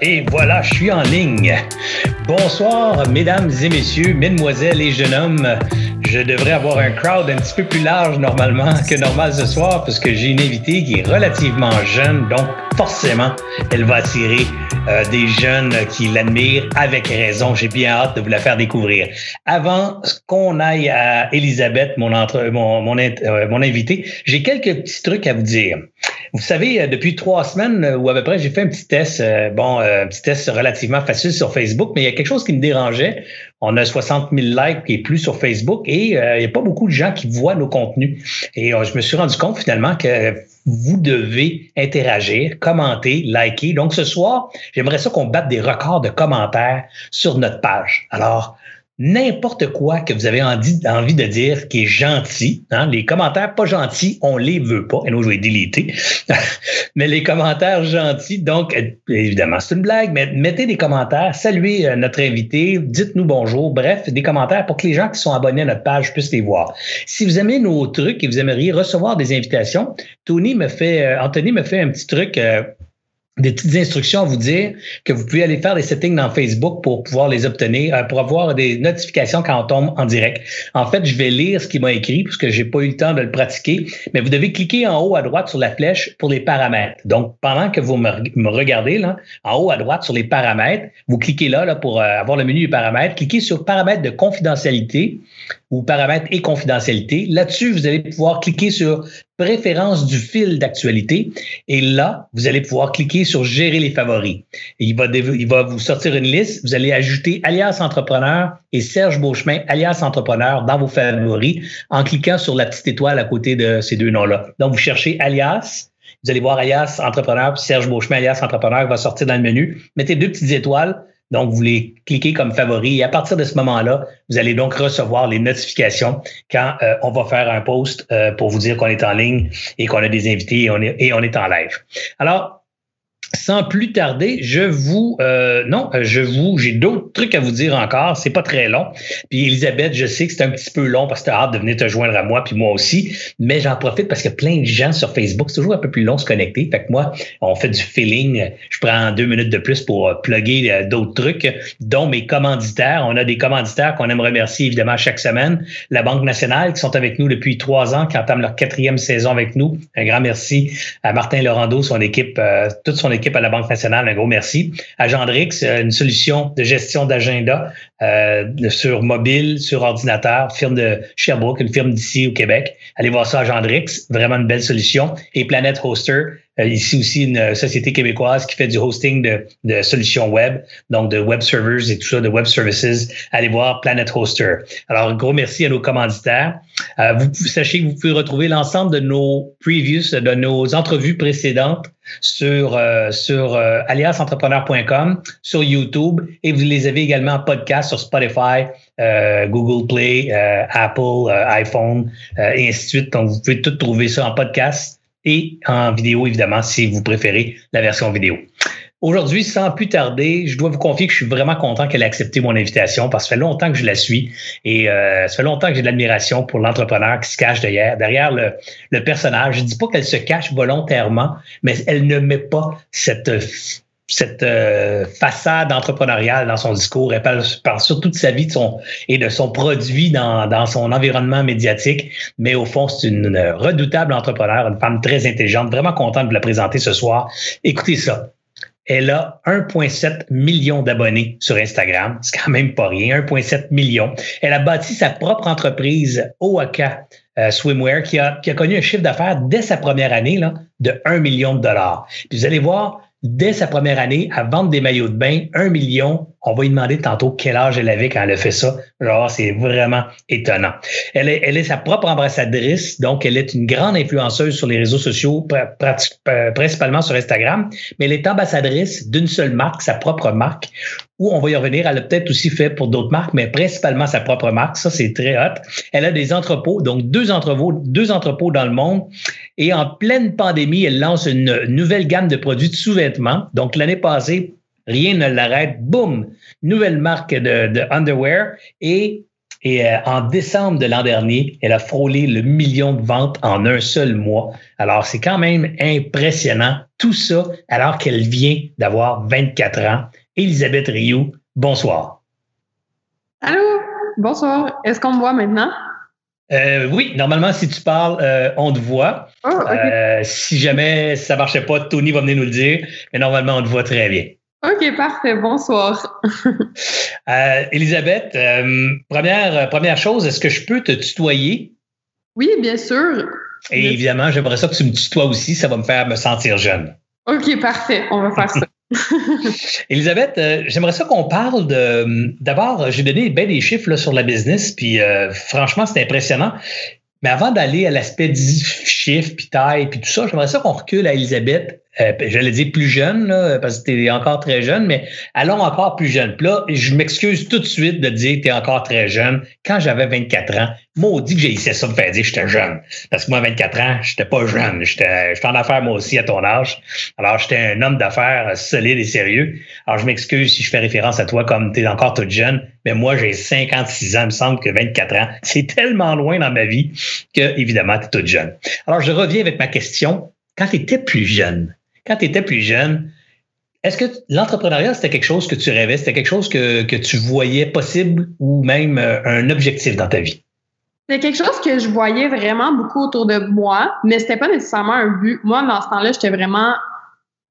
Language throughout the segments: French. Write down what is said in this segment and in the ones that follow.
et voilà, je suis en ligne. Bonsoir, mesdames et messieurs, mesdemoiselles et jeunes hommes. Je devrais avoir un crowd un petit peu plus large normalement que normal ce soir parce que j'ai une invitée qui est relativement jeune, donc forcément, elle va attirer euh, des jeunes qui l'admirent avec raison. J'ai bien hâte de vous la faire découvrir. Avant qu'on aille à Elisabeth, mon, entre, mon, mon, euh, mon invité, j'ai quelques petits trucs à vous dire. Vous savez, euh, depuis trois semaines ou à peu près, j'ai fait un petit test, bon, un petit test relativement facile sur Facebook, mais il y a quelque chose qui me dérangeait. On a 60 000 likes et plus sur Facebook et il n'y a pas beaucoup de gens qui voient nos contenus. Et je me suis rendu compte finalement que vous devez interagir, commenter, liker. Donc ce soir, j'aimerais ça qu'on batte des records de commentaires sur notre page. Alors, n'importe quoi que vous avez envie, de dire qui est gentil. Hein? Les commentaires pas gentils, on les veut pas. Et nous, je vais déliter. mais les commentaires gentils, donc, évidemment, c'est une blague, mais mettez des commentaires, saluez euh, notre invité, dites-nous bonjour. Bref, des commentaires pour que les gens qui sont abonnés à notre page puissent les voir. Si vous aimez nos trucs et vous aimeriez recevoir des invitations, Tony me fait, euh, Anthony me fait un petit truc euh, des petites instructions à vous dire que vous pouvez aller faire des settings dans Facebook pour pouvoir les obtenir, euh, pour avoir des notifications quand on tombe en direct. En fait, je vais lire ce qu'il m'a écrit parce que j'ai pas eu le temps de le pratiquer, mais vous devez cliquer en haut à droite sur la flèche pour les paramètres. Donc, pendant que vous me, regardez là, en haut à droite sur les paramètres, vous cliquez là, pour euh, avoir le menu des paramètres, cliquez sur paramètres de confidentialité ou paramètres et confidentialité. Là-dessus, vous allez pouvoir cliquer sur préférence du fil d'actualité et là, vous allez pouvoir cliquer sur gérer les favoris. il va, il va vous sortir une liste. Vous allez ajouter alias entrepreneur et Serge Beauchemin alias entrepreneur dans vos favoris en cliquant sur la petite étoile à côté de ces deux noms-là. Donc, vous cherchez alias vous allez voir alias entrepreneur, Serge Beauchemin alias entrepreneur va sortir dans le menu. Mettez deux petites étoiles, donc, vous les cliquez comme favori et à partir de ce moment-là, vous allez donc recevoir les notifications quand euh, on va faire un post euh, pour vous dire qu'on est en ligne et qu'on a des invités et on est, et on est en live. Alors, sans plus tarder, je vous euh, non, je vous j'ai d'autres trucs à vous dire encore. C'est pas très long. Puis Elisabeth, je sais que c'est un petit peu long parce que tu as hâte de venir te joindre à moi puis moi aussi. Mais j'en profite parce que plein de gens sur Facebook, c'est toujours un peu plus long de se connecter. Fait que moi, on fait du feeling. Je prends deux minutes de plus pour euh, plugger euh, d'autres trucs, dont mes commanditaires. On a des commanditaires qu'on aime remercier évidemment chaque semaine. La Banque nationale qui sont avec nous depuis trois ans, qui entament leur quatrième saison avec nous. Un grand merci à Martin Laurando, son équipe, toute son équipe à la Banque nationale, un gros merci. À Gendrix, euh, une solution de gestion d'agenda euh, sur mobile, sur ordinateur, firme de Sherbrooke, une firme d'ici au Québec. Allez voir ça à vraiment une belle solution. Et Planet Hoster, ici aussi une euh, société québécoise qui fait du hosting de, de, solutions web, donc de web servers et tout ça, de web services. Allez voir Planet Hoster. Alors, gros merci à nos commanditaires. Euh, vous sachez que vous pouvez retrouver l'ensemble de nos previews, de nos entrevues précédentes sur sur aliasentrepreneur.com, sur YouTube et vous les avez également en podcast sur Spotify, Google Play, Apple, iPhone et ainsi de suite. Donc vous pouvez tout trouver ça en podcast et en vidéo, évidemment, si vous préférez la version vidéo. Aujourd'hui, sans plus tarder, je dois vous confier que je suis vraiment content qu'elle ait accepté mon invitation parce que ça fait longtemps que je la suis et euh, ça fait longtemps que j'ai de l'admiration pour l'entrepreneur qui se cache derrière, derrière le, le personnage. Je dis pas qu'elle se cache volontairement, mais elle ne met pas cette cette euh, façade entrepreneuriale dans son discours. Elle parle, surtout de sa vie et de son produit dans, son environnement médiatique. Mais au fond, c'est une redoutable entrepreneur, une femme très intelligente, vraiment contente de la présenter ce soir. Écoutez ça. Elle a 1,7 million d'abonnés sur Instagram. C'est quand même pas rien. 1,7 million. Elle a bâti sa propre entreprise, Oaka euh, Swimwear, qui a, connu un chiffre d'affaires dès sa première année de 1 million de dollars. Puis vous allez voir, dès sa première année à vendre des maillots de bain, un million. On va lui demander tantôt quel âge elle avait quand elle a fait ça. Genre, c'est vraiment étonnant. Elle est, sa propre ambassadrice, donc elle est une grande influenceuse sur les réseaux sociaux, principalement sur Instagram, mais elle est ambassadrice d'une seule marque, sa propre marque, où on va y revenir. Elle a peut-être aussi fait pour d'autres marques, mais principalement sa propre marque. Ça, c'est très hot. Elle a des entrepôts, donc deux entrepôts, deux entrepôts dans le monde. Et en pleine pandémie, elle lance une nouvelle gamme de produits de sous-vêtements. Donc, l'année passée, rien ne l'arrête. Boum! Nouvelle marque de, underwear. Et, et euh, en décembre de l'an dernier, elle a frôlé le million de ventes en un seul mois. Alors, c'est quand même impressionnant. Tout ça alors qu'elle vient d'avoir 24 ans. Elisabeth Rioux, bonsoir. Allô, bonsoir. Est-ce qu'on me voit maintenant? Euh, oui, normalement, si tu parles, euh, on te voit. Oh, euh, si jamais ça marchait pas, Tony va venir nous le dire, mais normalement, on te voit très bien. OK, parfait. Bonsoir. Elisabeth, première, première chose, est-ce que je peux te tutoyer? Oui, bien sûr. Et évidemment, j'aimerais ça que tu me tutoies aussi, ça va me faire me sentir jeune. OK, parfait. On va faire ça. Elisabeth, euh, j'aimerais ça qu'on parle de. D'abord, j'ai donné bien des chiffres sur la business, puis euh, franchement, c'est impressionnant. Mais avant d'aller à l'aspect chiffres, puis taille, puis tout ça, j'aimerais ça qu'on recule à Elisabeth euh, j'allais dire plus jeune, là, parce que tu es encore très jeune, mais allons encore plus jeune. Puis là, je m'excuse tout de suite de dire que tu es encore très jeune. Quand j'avais 24 ans, maudit que j'ai essayé ça me faire dire que j'étais jeune. Parce que moi, 24 ans, j'étais pas jeune. J'étais en affaires moi aussi à ton âge. Alors, j'étais un homme d'affaires solide et sérieux. Alors, je m'excuse si je fais référence à toi comme tu es encore toute jeune, mais moi, j'ai 56 ans. Il me semble que 24 ans, c'est tellement loin dans ma vie que, évidemment, tu es toute jeune. Alors, je reviens avec ma question. Quand tu étais plus jeune, quand tu étais plus jeune, est-ce que l'entrepreneuriat, c'était quelque chose que tu rêvais, c'était quelque chose que, tu voyais possible ou même euh, un objectif dans ta vie? C'était quelque chose que je voyais vraiment beaucoup autour de moi, mais c'était pas nécessairement un but. Moi, dans ce temps-là, j'étais vraiment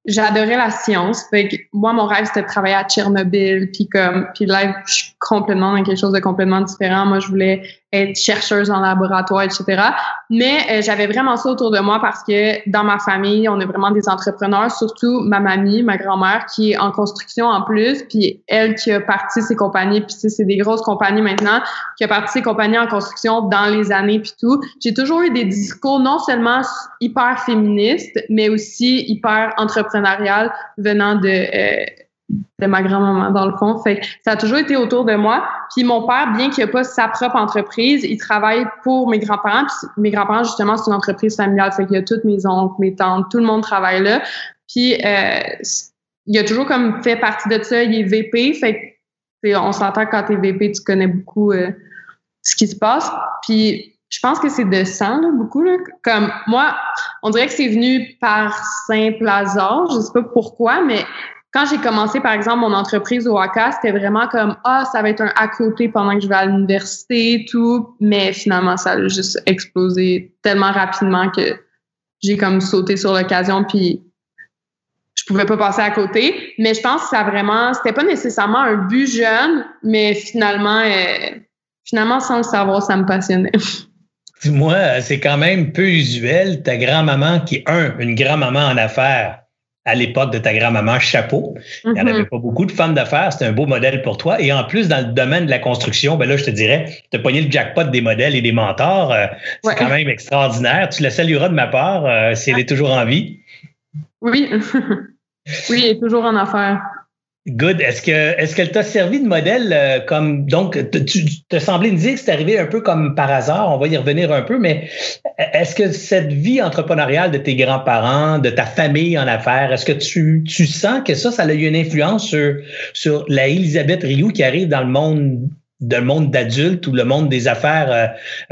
j'adorais la science. Moi, mon rêve, c'était de travailler à Tchernobyl. Puis comme, puis là, je suis complètement dans quelque chose de complètement différent. Moi, je voulais être chercheuse en laboratoire, etc. Mais euh, j'avais vraiment ça autour de moi parce que dans ma famille, on est vraiment des entrepreneurs, surtout ma mamie, ma grand-mère, qui est en construction en plus, puis elle qui a parti ses compagnies, puis c'est des grosses compagnies maintenant, qui a parti ses compagnies en construction dans les années, puis tout. J'ai toujours eu des discours non seulement hyper féministes, mais aussi hyper entrepreneurial venant de... Euh, de ma grand-maman, dans le fond. Fait ça a toujours été autour de moi. Puis mon père, bien qu'il n'ait pas sa propre entreprise, il travaille pour mes grands-parents. Puis mes grands-parents, justement, c'est une entreprise familiale. Fait qu'il y a toutes mes oncles, mes tantes, tout le monde travaille là. Puis euh, il a toujours comme fait partie de ça. Il est VP. Fait que, on s'entend quand tu es VP, tu connais beaucoup euh, ce qui se passe. Puis je pense que c'est de sang, beaucoup. Là. Comme moi, on dirait que c'est venu par simple hasard. Je sais pas pourquoi, mais quand j'ai commencé, par exemple, mon entreprise au ACA, c'était vraiment comme Ah, ça va être un à côté pendant que je vais à l'université, tout. Mais finalement, ça a juste explosé tellement rapidement que j'ai comme sauté sur l'occasion, puis je pouvais pas passer à côté. Mais je pense que ça vraiment, c'était pas nécessairement un but jeune, mais finalement, euh, finalement, sans le savoir, ça me passionnait. Moi, c'est quand même peu usuel, ta grand-maman qui est un, une grand-maman en affaires à l'époque de ta grand-maman, chapeau. Il n'y en avait mhm. pas beaucoup de femmes d'affaires. C'était un beau modèle pour toi. Et en plus, dans le domaine de la construction, ben là, je te dirais, tu as pogné le jackpot des modèles et des mentors. Euh, c'est quand même extraordinaire. Tu la salueras de ma part euh, si elle est toujours en vie. Oui. oui, elle est toujours en affaires. Good. Est-ce que est-ce qu'elle t'a servi de modèle euh, comme donc tu te semblais me dire que c'est arrivé un peu comme par hasard, on va y revenir un peu, mais est-ce que cette vie entrepreneuriale de tes grands-parents, de ta famille en affaires, est-ce que tu, tu sens que ça, ça a eu une influence sur, sur la Elisabeth Rioux qui arrive dans le monde de monde d'adultes ou le monde des affaires, euh,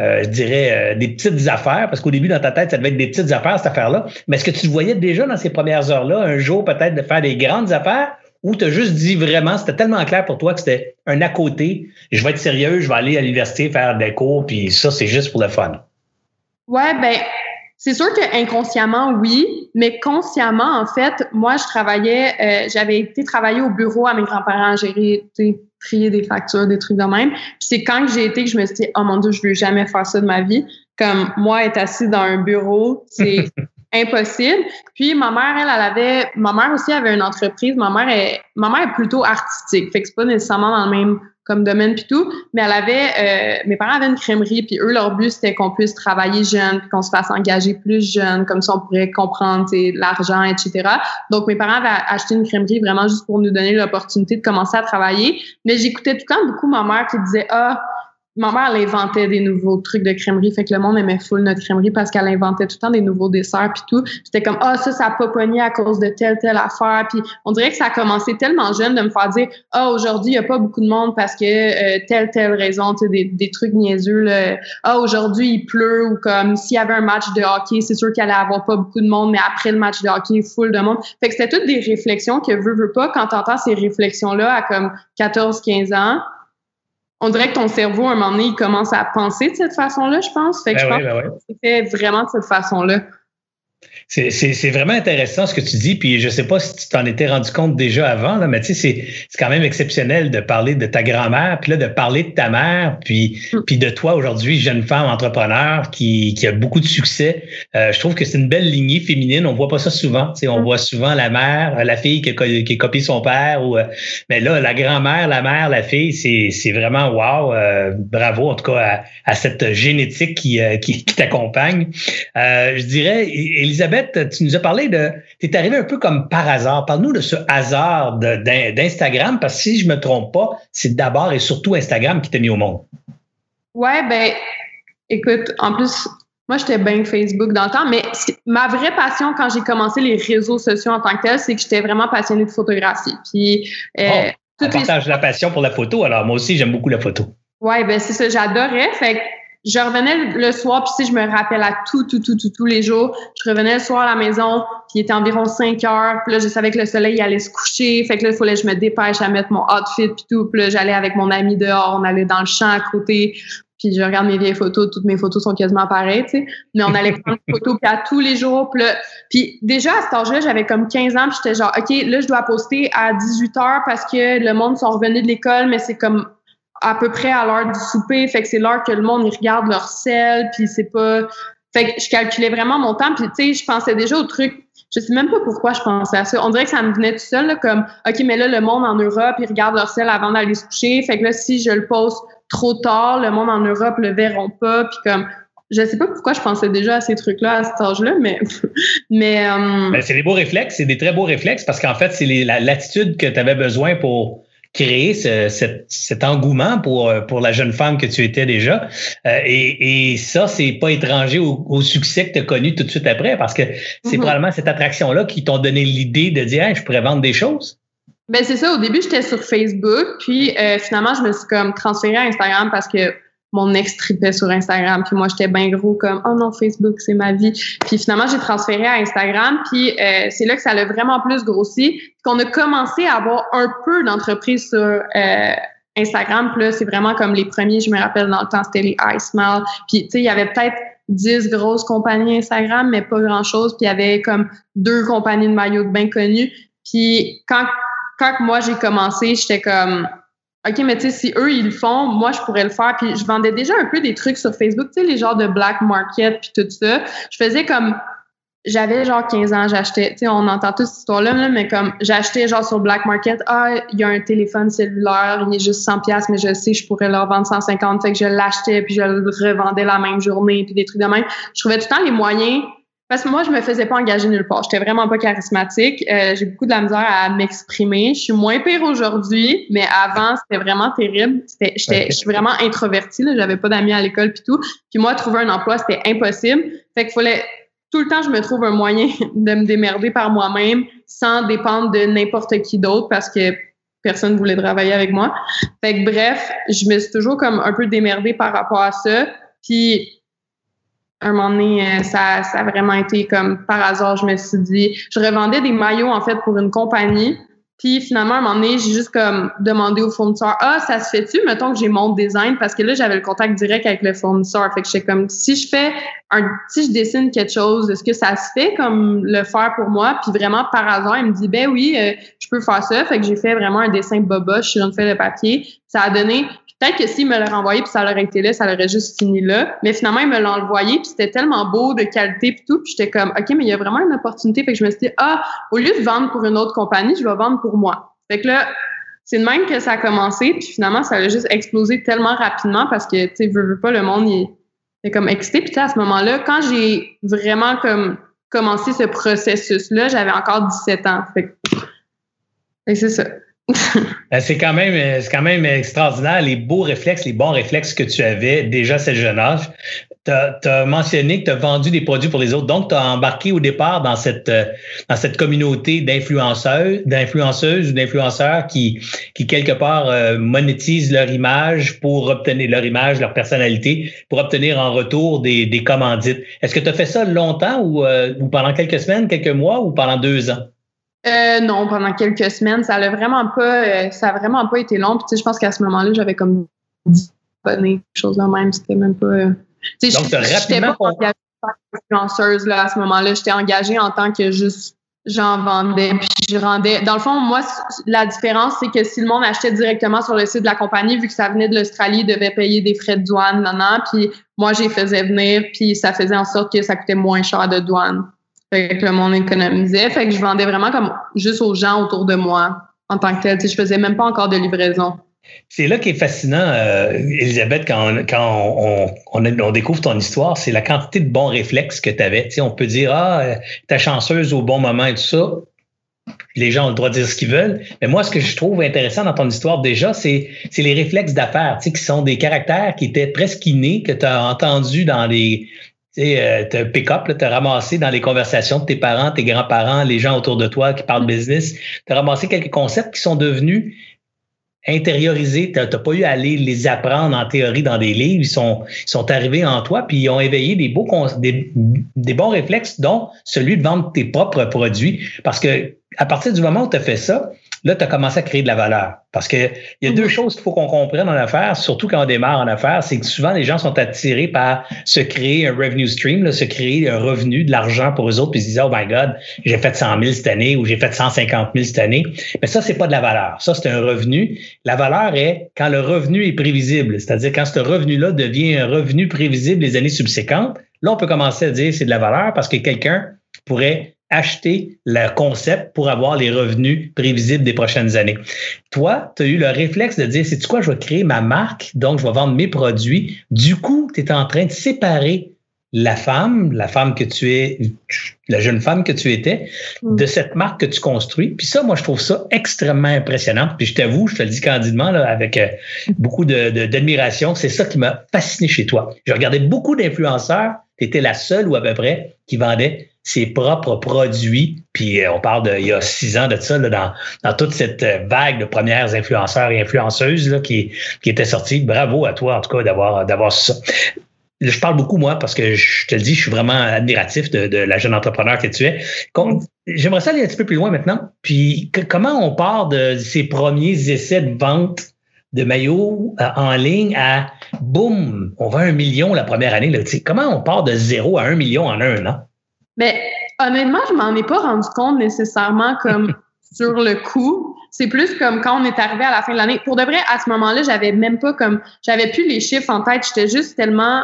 euh, je dirais, des petites affaires, parce qu'au début, dans ta tête, ça devait être des petites affaires, cette affaire-là. Mais est-ce que tu voyais déjà dans ces premières heures-là, un jour peut-être de faire des grandes affaires? Ou tu as juste dit vraiment, c'était tellement clair pour toi que c'était un à côté, je vais être sérieux, je vais aller à l'université faire des cours, puis ça, c'est juste pour le fun? Ouais, ben, c'est sûr que inconsciemment, oui, mais consciemment, en fait, moi, je travaillais, euh, j'avais été travailler au bureau à mes grands-parents, gérer, trier des factures, des trucs de même. Puis c'est quand j'ai été que je me suis dit, oh mon Dieu, je veux jamais faire ça de ma vie. Comme moi, être assis dans un bureau, c'est impossible. Puis ma mère, elle, elle avait, ma mère aussi avait une entreprise. Ma mère est, ma mère est plutôt artistique, fait que c'est pas nécessairement dans le même comme domaine puis tout, mais elle avait, euh, mes parents avaient une crèmerie puis eux leur but c'était qu'on puisse travailler jeune puis qu'on se fasse engager plus jeune, comme ça on pourrait comprendre l'argent etc. Donc mes parents avaient acheté une crèmerie vraiment juste pour nous donner l'opportunité de commencer à travailler, mais j'écoutais tout le temps beaucoup ma mère qui disait ah ma mère, elle inventait des nouveaux trucs de crèmerie. Fait que le monde aimait full notre crèmerie parce qu'elle inventait tout le temps des nouveaux desserts puis tout. C'était comme, ah, ça, ça a pas pogné à cause de telle, telle affaire. Puis on dirait que ça a commencé tellement jeune de me faire dire, ah, aujourd'hui, il y a pas beaucoup de monde parce que euh, telle, telle raison, tu sais, des, trucs niaiseux. Ah, aujourd'hui, il pleut ou comme s'il y avait un match de hockey, c'est sûr qu'il allait avoir pas beaucoup de monde, mais après le match de hockey, full de monde. Fait que c'était toutes des réflexions que veut, veut pas quand t'entends ces réflexions-là à comme 14, 15 ans on dirait que ton cerveau, à un moment donné, il commence à penser de cette façon-là, je pense. Fait que ben je pense ben que c'était vraiment de cette façon-là. C'est vraiment intéressant ce que tu dis, puis je sais pas si tu t'en étais rendu compte déjà avant, là, mais tu sais, c'est quand même exceptionnel de parler de ta grand-mère, puis là, de parler de ta mère, puis, mm. puis de toi aujourd'hui, jeune femme entrepreneur qui, qui a beaucoup de succès. Euh, je trouve que c'est une belle lignée féminine. On voit pas ça souvent. Tu sais, on mm. voit souvent la mère, la fille qui, qui copie son père, ou, euh, mais là, la grand-mère, la mère, la fille, c'est vraiment wow. Euh, bravo en tout cas à, cette génétique qui, qui, qui t'accompagne. je dirais, Elisabeth, tu nous as parlé de. Tu es arrivé un peu comme par hasard. Parle-nous de ce hasard d'Instagram, parce que si je ne me trompe pas, c'est d'abord et surtout Instagram qui t'a mis au monde. Ouais, ben, écoute, en plus, moi, j'étais bien Facebook dans le temps, mais ma vraie passion quand j'ai commencé les réseaux sociaux en tant que tel, c'est que j'étais vraiment passionnée de photographie. Puis, euh, oh, on partage la passion pour la photo, alors moi aussi, j'aime beaucoup la photo. Ouais, ben c'est ça, j'adorais. Fait je revenais le soir, puis si je me rappelle à tout, tout, tout, tout, tous les jours, je revenais le soir à la maison, puis il était environ 5 heures, puis là, je savais que le soleil allait se coucher, fait que là, il fallait que je me dépêche à mettre mon outfit, puis tout, puis là, j'allais avec mon ami dehors, on allait dans le champ à côté, puis je regarde mes vieilles photos, toutes mes photos sont quasiment pareilles, tu sais, mais on allait prendre des photos, puis à tous les jours, puis là, puis déjà, à cet âge-là, j'avais comme 15 ans, puis j'étais genre, OK, là, je dois poster à 18 heures parce que le monde sont revenus de l'école, mais c'est comme à peu près à l'heure du souper. Fait que c'est l'heure que le monde regarde leur sel, puis c'est pas. Fait que je calculais vraiment mon temps, puis tu sais, je pensais déjà au truc. Je sais même pas pourquoi je pensais à ça. On dirait que ça me venait tout seul, là, comme OK, mais là, le monde en Europe, ils regardent leur sel avant d'aller se coucher. Fait que là, si je le pose trop tard, le monde en Europe le verront pas. Puis comme je sais pas pourquoi je pensais déjà à ces trucs-là à cet âge-là, mais mais, euh, mais c'est des beaux réflexes, c'est des très beaux réflexes parce qu'en fait, c'est l'attitude que tu avais besoin pour créer cet, engouement pour, pour la jeune femme que tu étais déjà. Euh, et, et ça, c'est pas étranger au, succès que tu as connu tout de suite après, parce que c'est mm-hmm. probablement cette attraction-là qui t'ont donné l'idée de dire je pourrais vendre des choses. Ben c'est ça. Au début, j'étais sur Facebook, puis euh, finalement, je me suis comme transférée à Instagram parce que mon ex tripait sur Instagram. Puis moi, j'étais bien gros comme oh non, Facebook, c'est ma vie. Puis finalement, j'ai transféré à Instagram. Puis euh, c'est là que ça a vraiment plus grossi. Qu'on a commencé à avoir un peu d'entreprises sur euh, Instagram. Puis là, c'est vraiment comme les premiers, je me rappelle dans le temps, c'était les iSmile. Puis tu sais, il y avait peut-être 10 grosses compagnies Instagram, mais pas grand-chose. Puis il y avait comme deux compagnies de maillots bain connues. Puis quand, quand moi, j'ai commencé, j'étais comme OK, mais tu sais, si eux, ils le font, moi, je pourrais le faire. Puis je vendais déjà un peu des trucs sur Facebook, tu sais, les genres de black market, puis tout ça. Je faisais comme... J'avais genre 15 ans, j'achetais, tu sais, on entend toute cette histoire-là, mais comme j'achetais genre sur Black Market, ah, il y a un téléphone cellulaire, il est juste 100 pièces mais je sais, je pourrais leur vendre 150, fait que je l'achetais, puis je le revendais la même journée, puis des trucs de même. Je trouvais tout le temps les moyens parce que moi, je me faisais pas engager nulle part. J'étais vraiment pas charismatique. Euh, j'ai beaucoup de la misère à m'exprimer. Je suis moins pire aujourd'hui, mais avant, c'était vraiment terrible. J'étais, Je suis vraiment introvertie. Là. J'avais pas d'amis à l'école puis tout. Puis moi, trouver un emploi, c'était impossible. Fait qu'il fallait tout le temps, je me trouve un moyen de me démerder par moi-même sans dépendre de n'importe qui d'autre parce que personne voulait travailler avec moi. Fait que bref, je me suis toujours comme un peu démerdée par rapport à ça. Puis un moment donné, euh, ça, ça a vraiment été comme par hasard, je me suis dit, je revendais des maillots en fait pour une compagnie. Puis finalement, à un moment donné, j'ai juste comme demandé au fournisseur, ah, ça se fait-tu, mettons que j'ai mon design, parce que là, j'avais le contact direct avec le fournisseur. Fait que j'étais comme, si je fais un, si je dessine quelque chose, est-ce que ça se fait comme le faire pour moi? Puis vraiment, par hasard, il me dit, ben oui, euh, je peux faire ça. Fait que j'ai fait vraiment un dessin boboche sur une feuille de papier. Ça a donné Peut-être que s'il me l'aurait envoyé puis ça aurait été là, ça aurait juste fini là. Mais finalement, il me l'a envoyé puis c'était tellement beau, de qualité puis tout. Puis j'étais comme, OK, mais il y a vraiment une opportunité. Fait que je me suis dit, ah, au lieu de vendre pour une autre compagnie, je vais vendre pour moi. Fait que là, c'est de même que ça a commencé. Puis finalement, ça a juste explosé tellement rapidement parce que, tu sais, veux, veux pas, le monde, il est comme excité. Puis à ce moment-là, quand j'ai vraiment comme commencé ce processus-là, j'avais encore 17 ans. Fait que, c'est ça. Ben, c'est quand même c'est quand même extraordinaire les beaux réflexes, les bons réflexes que tu avais déjà à ce jeune âge tu as, mentionné que tu as vendu des produits pour les autres. Donc, tu as embarqué au départ dans cette, euh, dans cette communauté d'influenceurs, d'influenceuses ou d'influenceurs qui, qui, quelque part, euh, monétisent leur image pour obtenir leur image, leur personnalité, pour obtenir en retour des, des commandites. Est-ce que tu as fait ça longtemps ou, euh, ou, pendant quelques semaines, quelques mois ou pendant deux ans? Non, pendant quelques semaines. Ça a vraiment pas, ça a vraiment pas été long. Puis, tu sais, je pense qu'à ce moment-là, j'avais comme 10 abonnés, quelque chose de même. C'était même pas. Donc, rapidement. Pas influenceuse là, à ce moment-là. J'étais engagée en tant que juste j'en vendais puis je rendais. Dans le fond, moi, la différence, c'est que si le monde achetait directement sur le site de la compagnie, vu que ça venait de l'Australie, il devait payer des frais de douane, non, non. Puis moi, j'ai faisais venir, puis ça faisait en sorte que ça coûtait moins cher de douane. Fait que le monde économisait. Fait que je vendais vraiment comme juste aux gens autour de moi en tant que tel. Je faisais même pas encore de livraison. C'est là qui est fascinant, euh, Elisabeth, quand, on, quand on, découvre ton histoire, c'est la quantité de bons réflexes que tu avais. on peut dire, ah, t'es chanceuse au bon moment et tout ça. Les gens ont le droit de dire ce qu'ils veulent. Mais moi, ce que je trouve intéressant dans ton histoire déjà, c'est, les réflexes d'affaires, qui sont des caractères qui étaient presque innés, que tu as entendus dans les, tu sais, euh, pick-up, tu as ramassé dans les conversations de tes parents, tes grands-parents, les gens autour de toi qui parlent business. Tu as ramassé quelques concepts qui sont devenus intériorisés. Tu n'as pas eu à aller les apprendre en théorie dans des livres. Ils sont, ils sont arrivés en toi, puis ils ont éveillé des, beaux, des, des bons réflexes, dont celui de vendre tes propres produits. Parce que à partir du moment où tu as fait ça, là, tu as commencé à créer de la valeur. Parce qu'il y a deux mhm. choses qu'il faut qu'on comprenne en affaires, surtout quand on démarre en affaires, c'est que souvent les gens sont attirés par se créer un revenue stream, se créer un revenu, de l'argent pour eux autres, puis ils se disent, oh my God, j'ai fait 100 000 cette année ou j'ai fait 150 000 cette année. Mais ça, c'est pas de la valeur. Ça, c'est un revenu. La valeur est quand le revenu est prévisible, c'est-à-dire quand ce revenu-là devient un revenu prévisible les années subséquentes, là, on peut commencer à dire c'est de la valeur parce que quelqu'un pourrait acheter le concept pour avoir les revenus prévisibles des prochaines années. Toi, tu as eu le réflexe de dire, c'est quoi, je vais créer ma marque, donc je vais vendre mes produits. Du coup, tu es en train de séparer la femme, la femme que tu es, la jeune femme que tu étais, mm. de cette marque que tu construis. Puis ça, moi, je trouve ça extrêmement impressionnant. Puis je t'avoue, je te le dis candidement, là, avec euh, beaucoup d'admiration, de, c'est ça qui m'a fasciné chez toi. Je regardais beaucoup d'influenceurs, tu étais la seule ou à peu près qui vendait ses propres produits. Puis euh, on parle de il y a six ans de ça, dans, toute cette euh, vague de premières influenceurs et influenceuses qui, qui étaient sortis. Bravo à toi, en tout cas, d'avoir, ça. Je parle beaucoup, moi, parce que je te le dis, je suis vraiment admiratif de, la jeune entrepreneur que tu es. J'aimerais ça aller un petit peu plus loin maintenant. Puis comment on part de ces premiers essais de vente de maillots euh, en ligne à boum, on va un million la première année. Là. Comment on part de zéro à un million en un an? Mais honnêtement, je m'en ai pas rendu compte nécessairement comme sur le coup. C'est plus comme quand on est arrivé à la fin de l'année. Pour de vrai, à ce moment-là, j'avais même pas comme, j'avais plus les chiffres en tête. J'étais juste tellement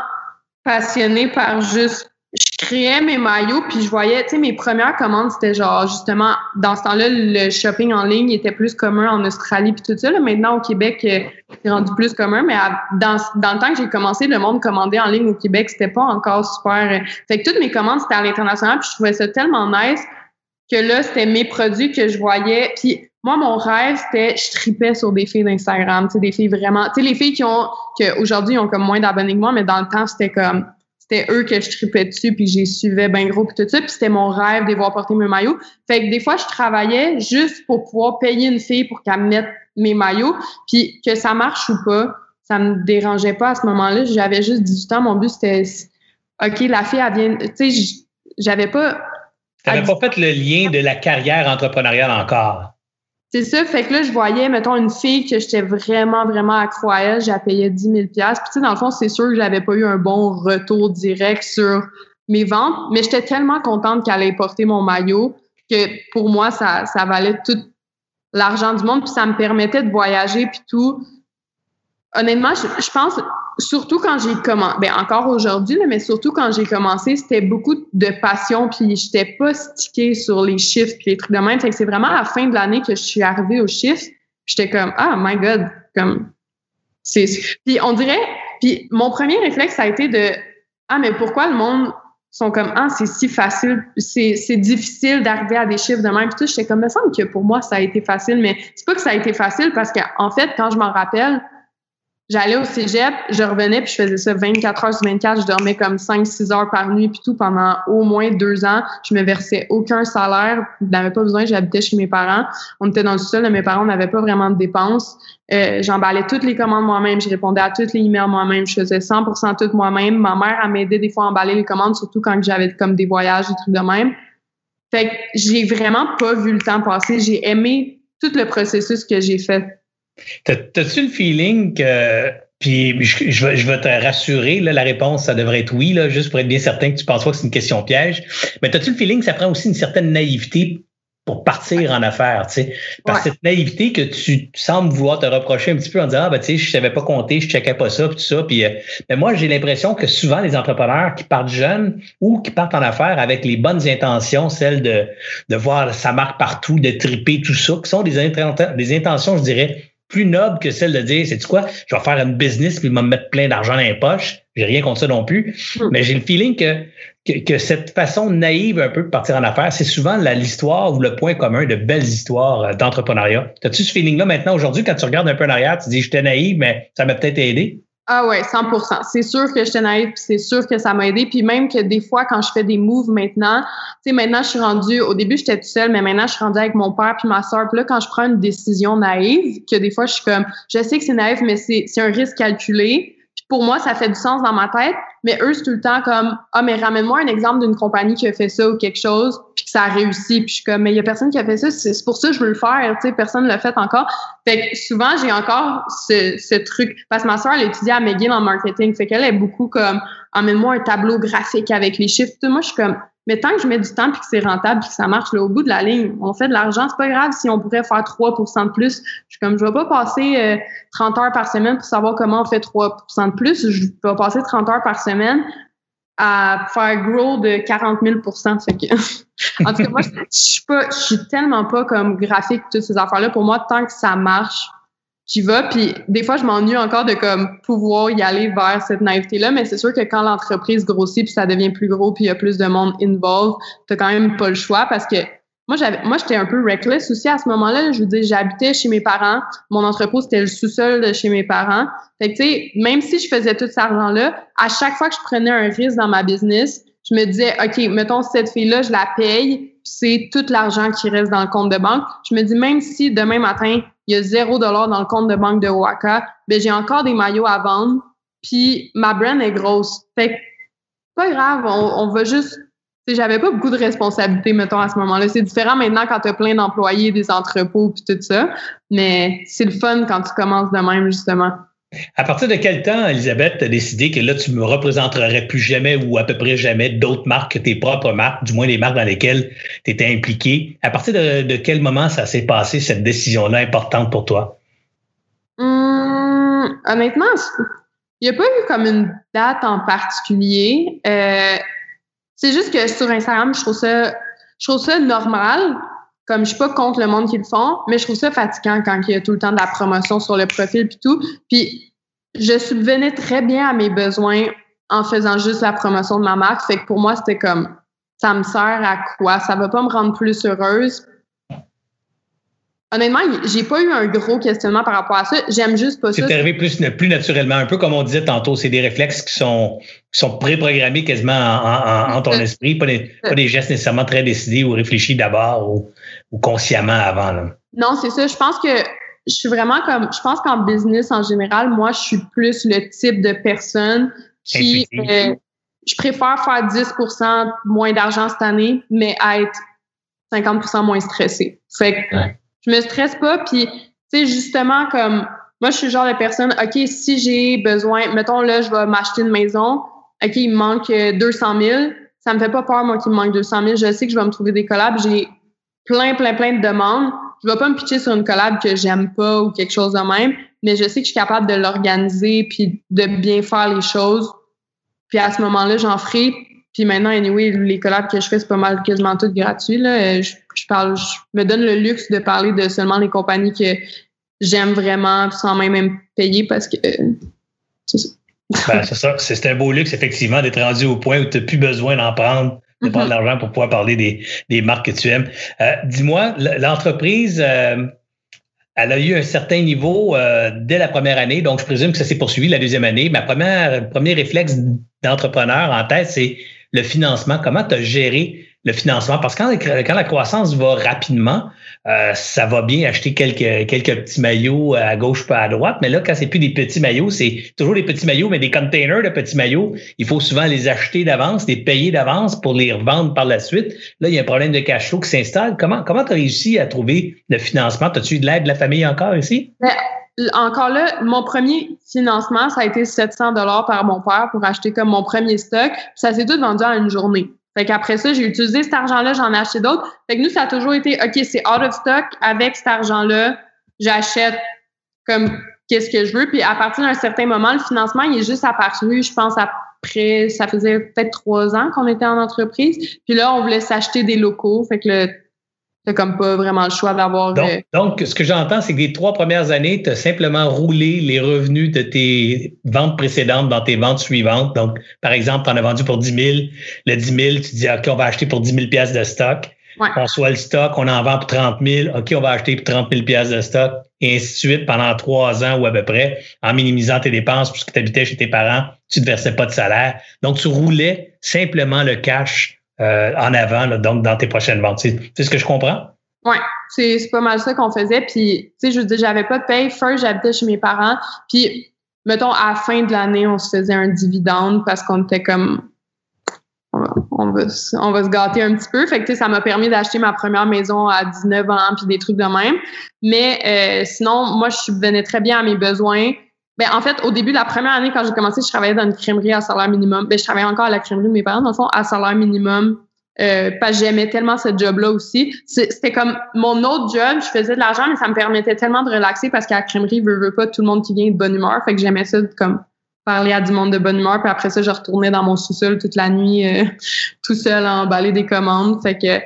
passionnée par juste je créais mes maillots, puis je voyais, tu sais, mes premières commandes, c'était genre, justement, dans ce temps-là, le shopping en ligne était plus commun en Australie, puis tout ça. Là. Maintenant, au Québec, euh, c'est rendu plus commun, mais dans, dans le temps que j'ai commencé, le monde commandait en ligne au Québec, c'était pas encore super... Euh, fait que toutes mes commandes, c'était à l'international, puis je trouvais ça tellement nice que là, c'était mes produits que je voyais. Puis moi, mon rêve, c'était, je tripais sur des filles d'Instagram, tu sais, des filles vraiment... Tu sais, les filles qui ont... qu'aujourd'hui, ont comme moins d'abonnés que moi, mais dans le temps, c'était comme c'était eux que je tripais dessus puis j'ai suivais bien gros puis tout ça puis c'était mon rêve de voir porter mes maillots. Fait que des fois je travaillais juste pour pouvoir payer une fille pour qu'elle mette mes maillots puis que ça marche ou pas ça me dérangeait pas à ce moment-là. J'avais juste 18 ans. Mon but c'était ok la fille elle vient tu sais j'avais pas t'avais pas fait le lien de la carrière entrepreneuriale encore? C'est ça, fait que là, je voyais, mettons, une fille que j'étais vraiment, vraiment accroyable, j'ai payé 10 000 Puis, tu sais, dans le fond, c'est sûr que j'avais pas eu un bon retour direct sur mes ventes, mais j'étais tellement contente qu'elle ait porté mon maillot que pour moi, ça, ça valait tout l'argent du monde, puis ça me permettait de voyager, puis tout. Honnêtement, je pense, surtout quand j'ai commencé, ben encore aujourd'hui, mais surtout quand j'ai commencé, c'était beaucoup de passion, puis j'étais pas stickée sur les chiffres puis les trucs de même. Fait que c'est vraiment à la fin de l'année que je suis arrivée aux chiffres. J'étais comme ah my god, comme c'est. Puis on dirait, puis mon premier réflexe ça a été de ah mais pourquoi le monde sont comme ah c'est si facile c'est c'est difficile d'arriver à des chiffres de même puis tout j'étais comme me semble que pour moi ça a été facile mais c'est pas que ça a été facile parce que en fait quand je m'en rappelle j'allais au cégep, je revenais puis je faisais ça 24 heures sur 24, je dormais comme 5-6 heures par nuit puis tout pendant au moins deux ans. Je me versais aucun salaire, je n'avais pas besoin, j'habitais chez mes parents. On était dans le sol, mes parents n'avaient pas vraiment de dépenses. Euh, j'emballais toutes les commandes moi-même, je répondais à toutes les emails moi-même, je faisais 100% tout moi-même. Ma mère m'aidé des fois à emballer les commandes, surtout quand j'avais comme des voyages, des trucs de même. Fait que j'ai vraiment pas vu le temps passer. J'ai aimé tout le processus que j'ai fait. T'as-tu le feeling que. Puis je, je, vais, je vais te rassurer, là, la réponse, ça devrait être oui, là, juste pour être bien certain que tu penses pas que c'est une question piège. Mais as-tu le feeling que ça prend aussi une certaine naïveté pour partir en affaires, tu sais? Par cette naïveté que tu sembles vouloir te reprocher un petit peu en disant, ah, ben, tu sais, je savais pas compter, je checkais pas ça, puis tout ça. Puis, euh, mais moi, j'ai l'impression que souvent, les entrepreneurs qui partent jeunes ou qui partent en affaires avec les bonnes intentions, celles de, de voir sa marque partout, de triper, tout ça, qui sont des, des intentions, je dirais, plus noble que celle de dire, c'est quoi, je vais faire une business puis me mettre plein d'argent dans les poches. J'ai rien contre ça non plus. Hmm. Mais j'ai le feeling que, que, cette façon naïve un peu de partir en affaires, c'est souvent l'histoire ou le point commun de belles histoires euh, d'entrepreneuriat. As-tu ce feeling-là maintenant aujourd'hui quand tu regardes un peu en arrière, tu dis, j'étais naïve, mais ça m'a peut-être aidé? Ah ouais, 100% C'est sûr que j'étais naïve, c'est sûr que ça m'a aidé. Puis même que des fois, quand je fais des moves maintenant, tu sais, maintenant, je suis rendue, au début, j'étais toute seule, mais maintenant, je suis rendue avec mon père puis ma soeur. Puis là, quand je prends une décision naïve, que des fois, je suis comme, je sais que c'est naïf, mais c'est un risque calculé. Pour moi, ça fait du sens dans ma tête. Mais eux, c'est tout le temps comme Ah, mais ramène-moi un exemple d'une compagnie qui a fait ça ou quelque chose, puis que ça a réussi. Puis je suis comme Mais il y a personne qui a fait ça, c'est pour ça que je veux le faire. Tu sais, personne ne l'a fait encore. Fait que souvent, j'ai encore ce, ce truc. Parce que ma soeur, elle étudie à McGill en marketing. Fait qu'elle est beaucoup comme Amène-moi un tableau graphique avec les chiffres. Moi, je suis comme mais tant que je mets du temps puis que c'est rentable puis que ça marche, là, au bout de la ligne, on fait de l'argent. C'est pas grave si on pourrait faire 3% de plus. Je suis comme, je vais pas passer 30 euh, heures par semaine pour savoir comment on fait 3% de plus. Je vais passer 30 heures par semaine à faire grow de 40 000 fait que, En tout cas, moi, je, suis pas, je suis tellement pas comme graphique, toutes ces affaires-là. Pour moi, tant que ça marche, j'y vais. Puis des fois, je m'ennuie encore de comme pouvoir y aller vers cette naïveté-là, mais c'est sûr que quand l'entreprise grossit puis ça devient plus gros puis il y a plus de monde involved, t'as quand même pas le choix parce que moi, j'avais, moi, j'étais un peu reckless aussi à ce moment-là. Je veux dire, j'habitais chez mes parents. Mon entrepôt, c'était le sous-sol de chez mes parents. Fait que, tu sais, même si je faisais tout cet argent-là, à chaque fois que je prenais un risque dans ma business, je me disais, OK, mettons, cette fille-là, je la paye, c'est tout l'argent qui reste dans le compte de banque. Je me dis, même si demain matin, il y a zéro dollar dans le compte de banque de Waka, ben j'ai encore des maillots à vendre, puis ma brand est grosse. Fait que, pas grave, on, va juste j'avais pas beaucoup de responsabilités, mettons, à ce moment-là. C'est différent maintenant quand tu as plein d'employés, des entrepôts, puis tout ça. Mais c'est le fun quand tu commences de même, justement. À partir de quel temps, Elisabeth, tu as décidé que là, tu me représenterais plus jamais ou à peu près jamais d'autres marques que tes propres marques, du moins les marques dans lesquelles tu étais impliqué? À partir de, quel moment ça s'est passé, cette décision-là importante pour toi? Hum, honnêtement, il n'y a pas eu comme une date en particulier. Euh, c'est juste que sur Instagram, je trouve ça, je trouve ça normal. Comme je suis pas contre le monde qui le font, mais je trouve ça fatigant quand il y a tout le temps de la promotion sur le profil puis tout. Puis je subvenais très bien à mes besoins en faisant juste la promotion de ma marque. Fait que pour moi, c'était comme ça me sert à quoi? Ça va pas me rendre plus heureuse. Honnêtement, j'ai pas eu un gros questionnement par rapport à ça. J'aime juste pas ça. C'est arrivé plus, plus naturellement, un peu comme on disait tantôt, c'est des réflexes qui sont, qui sont préprogrammés quasiment en, ton esprit, pas des, pas des, gestes nécessairement très décidés ou réfléchis d'abord ou, ou, consciemment avant. Non, c'est ça. Je pense que je suis vraiment comme, je pense qu'en business en général, moi, je suis plus le type de personne qui, euh, je préfère faire 10% moins d'argent cette année, mais être 50% moins stressé. Fait que, je me stresse pas. Puis, tu sais, justement, comme moi, je suis le genre de personne, OK, si j'ai besoin, mettons là, je vais m'acheter une maison, OK, il me manque 200 000. Ça me fait pas peur, moi, qu'il me manque 200 000. Je sais que je vais me trouver des collabs. J'ai plein, plein, plein de demandes. Je vais pas me pitcher sur une collab que j'aime pas ou quelque chose de même, mais je sais que je suis capable de l'organiser puis de bien faire les choses. Puis à ce moment-là, j'en ferai. Puis maintenant, anyway, les collabs que je fais, c'est pas mal quasiment tout gratuit. Là. Je, parle, je me donne le luxe de parler de seulement les compagnies que j'aime vraiment sans même, même payer parce que euh, c'est ça. Ben, c'est ça. C'est un beau luxe, effectivement, d'être rendu au point où tu n'as plus besoin d'en prendre, de prendre de mm-hmm. l'argent pour pouvoir parler des, des marques que tu aimes. Euh, dis-moi, l'entreprise, euh, elle a eu un certain niveau euh, dès la première année, donc je présume que ça s'est poursuivi la deuxième année. Ma première, premier réflexe d'entrepreneur en tête, c'est le financement. Comment tu as géré le financement? Parce que quand, la croissance va rapidement, euh, ça va bien acheter quelques, quelques petits maillots à gauche pas à droite, mais là, quand c'est plus des petits maillots, c'est toujours des petits maillots, mais des containers de petits maillots. Il faut souvent les acheter d'avance, les payer d'avance pour les revendre par la suite. Là, il y a un problème de cash flow qui s'installe. Comment comment tu as réussi à trouver le financement? As-tu eu de l'aide de la famille encore ici? Ben, encore là, mon premier financement, ça a été 700 dollars par mon père pour acheter comme mon premier stock. Ça s'est tout vendu en une journée. Fait qu'après ça, j'ai utilisé cet argent-là, j'en ai acheté d'autres. Fait que nous, ça a toujours été, OK, c'est out of stock. Avec cet argent-là, j'achète comme qu'est-ce que je veux. Puis à partir d'un certain moment, le financement, il est juste apparu, je pense, après, ça faisait peut-être trois ans qu'on était en entreprise. Puis là, on voulait s'acheter des locaux. Fait que le T'as comme pas vraiment le choix d'avoir. Donc, euh, donc, ce que j'entends, c'est que les trois premières années, tu as simplement roulé les revenus de tes ventes précédentes dans tes ventes suivantes. Donc, par exemple, tu en as vendu pour 10 000. Le 10 000, tu dis, OK, on va acheter pour 10 000 pièces de stock. On soit le stock, on en vend pour 30 000. OK, on va acheter pour 30 000 pièces de stock. Et ainsi de suite pendant trois ans ou à peu près, en minimisant tes dépenses puisque tu habitais chez tes parents, tu ne versais pas de salaire. Donc, tu roulais simplement le cash euh, en avant, donc dans tes prochaines ventes. C'est ce que je comprends? Oui, c'est pas mal ça qu'on faisait. Puis, tu sais, je veux dire, j'avais pas de paye. First, j'habitais chez mes parents. Puis, mettons, à la fin de l'année, on se faisait un dividende parce qu'on était comme on va, on va se gâter un petit peu. Fait que, ça m'a permis d'acheter ma première maison à 19 ans, puis des trucs de même. Mais euh, sinon, moi, je subvenais très bien à mes besoins. Ben, en fait, au début la première année, quand j'ai commencé, je travaillais dans une crèmerie à salaire minimum. Ben, je travaillais encore à la crèmerie de mes parents, dans le fond, à salaire minimum. Euh, parce que j'aimais tellement ce job-là aussi. C'était comme mon autre job, je faisais de l'argent, mais ça me permettait tellement de relaxer parce qu'à la crèmerie, veut, veut pas tout le monde qui vient de bonne humeur. Fait que j'aimais ça comme parler à du monde de bonne humeur. Puis après ça, je retournais dans mon sous-sol toute la nuit, euh, tout seul, à emballer des commandes. Fait que,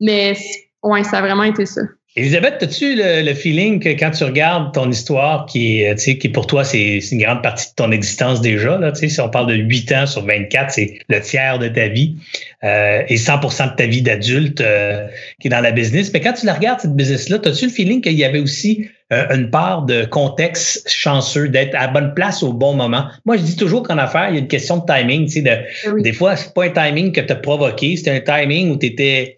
mais ouais, ça a vraiment été ça. Elisabeth, as-tu le, feeling que quand tu regardes ton histoire, qui est, qui pour toi, c'est une grande partie de ton existence déjà, là, si on parle de 8 ans sur 24, c'est le tiers de ta vie euh, et 100% de ta vie d'adulte euh, qui est dans la business. Mais quand tu la regardes, cette business-là, as-tu le feeling qu'il y avait aussi euh, une part de contexte chanceux, d'être à bonne place au bon moment? Moi, je dis toujours qu'en affaires, il y a une question de timing. De, Des fois, c'est pas un timing que tu as provoqué, c'est un timing où tu étais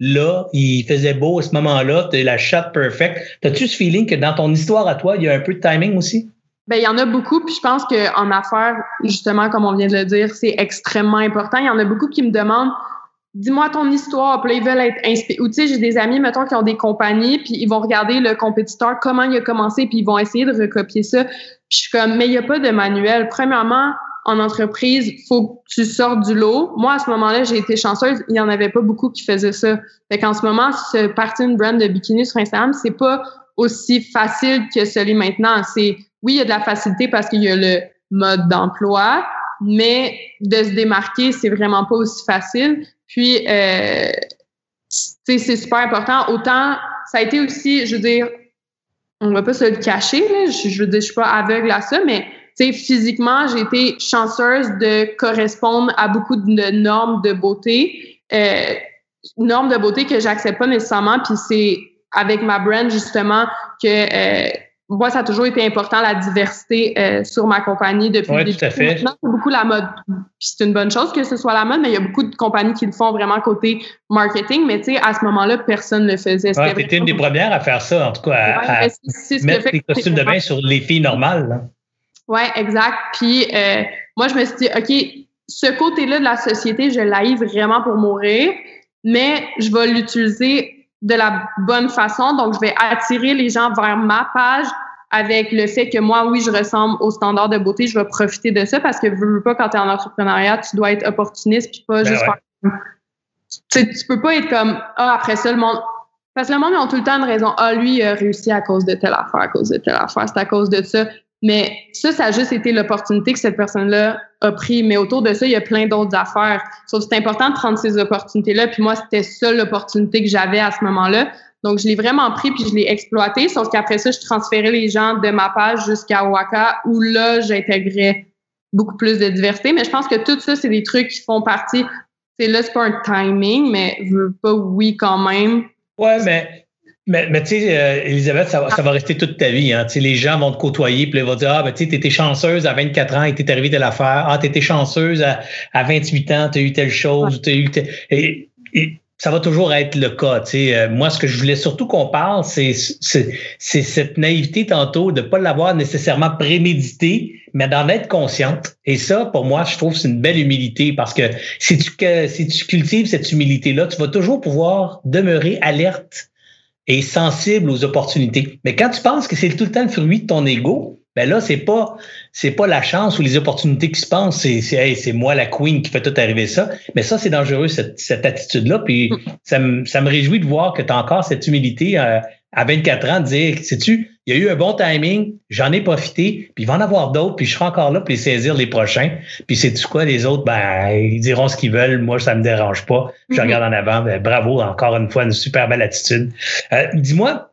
là, il faisait beau à ce moment-là, tu la shot perfect. T'as-tu ce feeling que dans ton histoire à toi, il y a un peu de timing aussi? Ben, il y en a beaucoup, puis je pense qu'en affaires, justement, comme on vient de le dire, c'est extrêmement important. Il y en a beaucoup qui me demandent dis-moi ton histoire, puis là, ils veulent être inspirés. Ou tu sais, j'ai des amis, mettons, qui ont des compagnies, puis ils vont regarder le compétiteur, comment il a commencé, puis ils vont essayer de recopier ça. Puis je suis comme, mais il n'y a pas de manuel. Premièrement, en entreprise, faut que tu sortes du lot. Moi, à ce moment-là, j'ai été chanceuse. Il n'y en avait pas beaucoup qui faisaient ça. Fait qu'en ce moment, se partir une brand de bikini sur Instagram, c'est pas aussi facile que celui maintenant. C'est, oui, il y a de la facilité parce qu'il y a le mode d'emploi, mais de se démarquer, c'est vraiment pas aussi facile. Puis, euh, c'est super important. Autant, ça a été aussi, je veux dire, on va pas se le cacher, là. Je, je veux dire, je suis pas aveugle à ça, mais sais, physiquement, j'ai été chanceuse de correspondre à beaucoup de normes de beauté, euh, normes de beauté que j'accepte pas nécessairement. Puis c'est avec ma brand justement que euh, moi, ça a toujours été important la diversité euh, sur ma compagnie depuis tout à fait. Maintenant, c'est beaucoup la mode. Puis c'est une bonne chose que ce soit la mode, mais il y a beaucoup de compagnies qui le font vraiment côté marketing. Mais tu sais, à ce moment-là, personne ne le faisait. Ouais, tu une des premières à faire ça, en tout cas, à, à mettre les costumes de bain sur les filles normales. Là. Oui, exact. Puis euh, moi, je me suis dit, OK, ce côté-là de la société, je l'ai vraiment pour mourir, mais je vais l'utiliser de la bonne façon. Donc, je vais attirer les gens vers ma page avec le fait que moi, oui, je ressemble aux standards de beauté. Je vais profiter de ça parce que veux, veux pas, quand tu es en entrepreneuriat, tu dois être opportuniste puis pas ben juste faire... Tu, tu peux pas être comme, ah, après ça, le monde... Parce que le monde, ils ont tout le temps une raison. Ah, lui, il a réussi à cause de telle affaire, à cause de telle affaire, c'est à cause de ça. Mais ça, ça a juste été l'opportunité que cette personne-là a pris. Mais autour de ça, il y a plein d'autres affaires. Sauf que c'est important de prendre ces opportunités-là. Puis moi, c'était ça l'opportunité que j'avais à ce moment-là. Donc, je l'ai vraiment pris puis je l'ai exploité. Sauf qu'après ça, je transférais les gens de ma page jusqu'à Waka où là, j'intégrais beaucoup plus de diversité. Mais je pense que tout ça, c'est des trucs qui font partie. C'est là, c'est pas un timing, mais je veux pas, oui, quand même. Ouais, mais mais, mais tu sais, euh, Elisabeth, ça va, ça va rester toute ta vie. Hein. Les gens vont te côtoyer, puis ils vont dire Ah, ben tu étais chanceuse à 24 ans et t'es arrivé telle affaire. Ah, t'étais chanceuse à, à 28 ans, t'as eu telle chose, t'as eu et, ça va toujours être le cas. Euh, moi, ce que je voulais surtout qu'on parle, c'est cette naïveté tantôt de ne pas l'avoir nécessairement prémédité, mais d'en être consciente. Et ça, pour moi, je trouve que c'est une belle humilité parce que si tu, si tu cultives cette humilité-là, tu vas toujours pouvoir demeurer alerte et sensible aux opportunités. Mais quand tu penses que c'est tout le temps le fruit de ton ego, ben là, c'est pas, c'est pas la chance ou les opportunités qui se passent, c'est, c'est, c'est moi la queen qui fait tout arriver ça. Mais ça, c'est dangereux, cette, cette attitude-là. Puis mm. ça me, ça me réjouit de voir que tu as encore cette humilité euh, à 24 ans dire, sais-tu, il y a eu un bon timing, j'en ai profité, puis il va en avoir d'autres, puis je serai encore là pour les saisir les prochains. Puis c'est tu quoi, les autres, ben, ils diront ce qu'ils veulent, moi, ça me dérange pas. Je mm-hmm. regarde en avant, ben, bravo, encore une fois, une super belle attitude. Euh, dis-moi,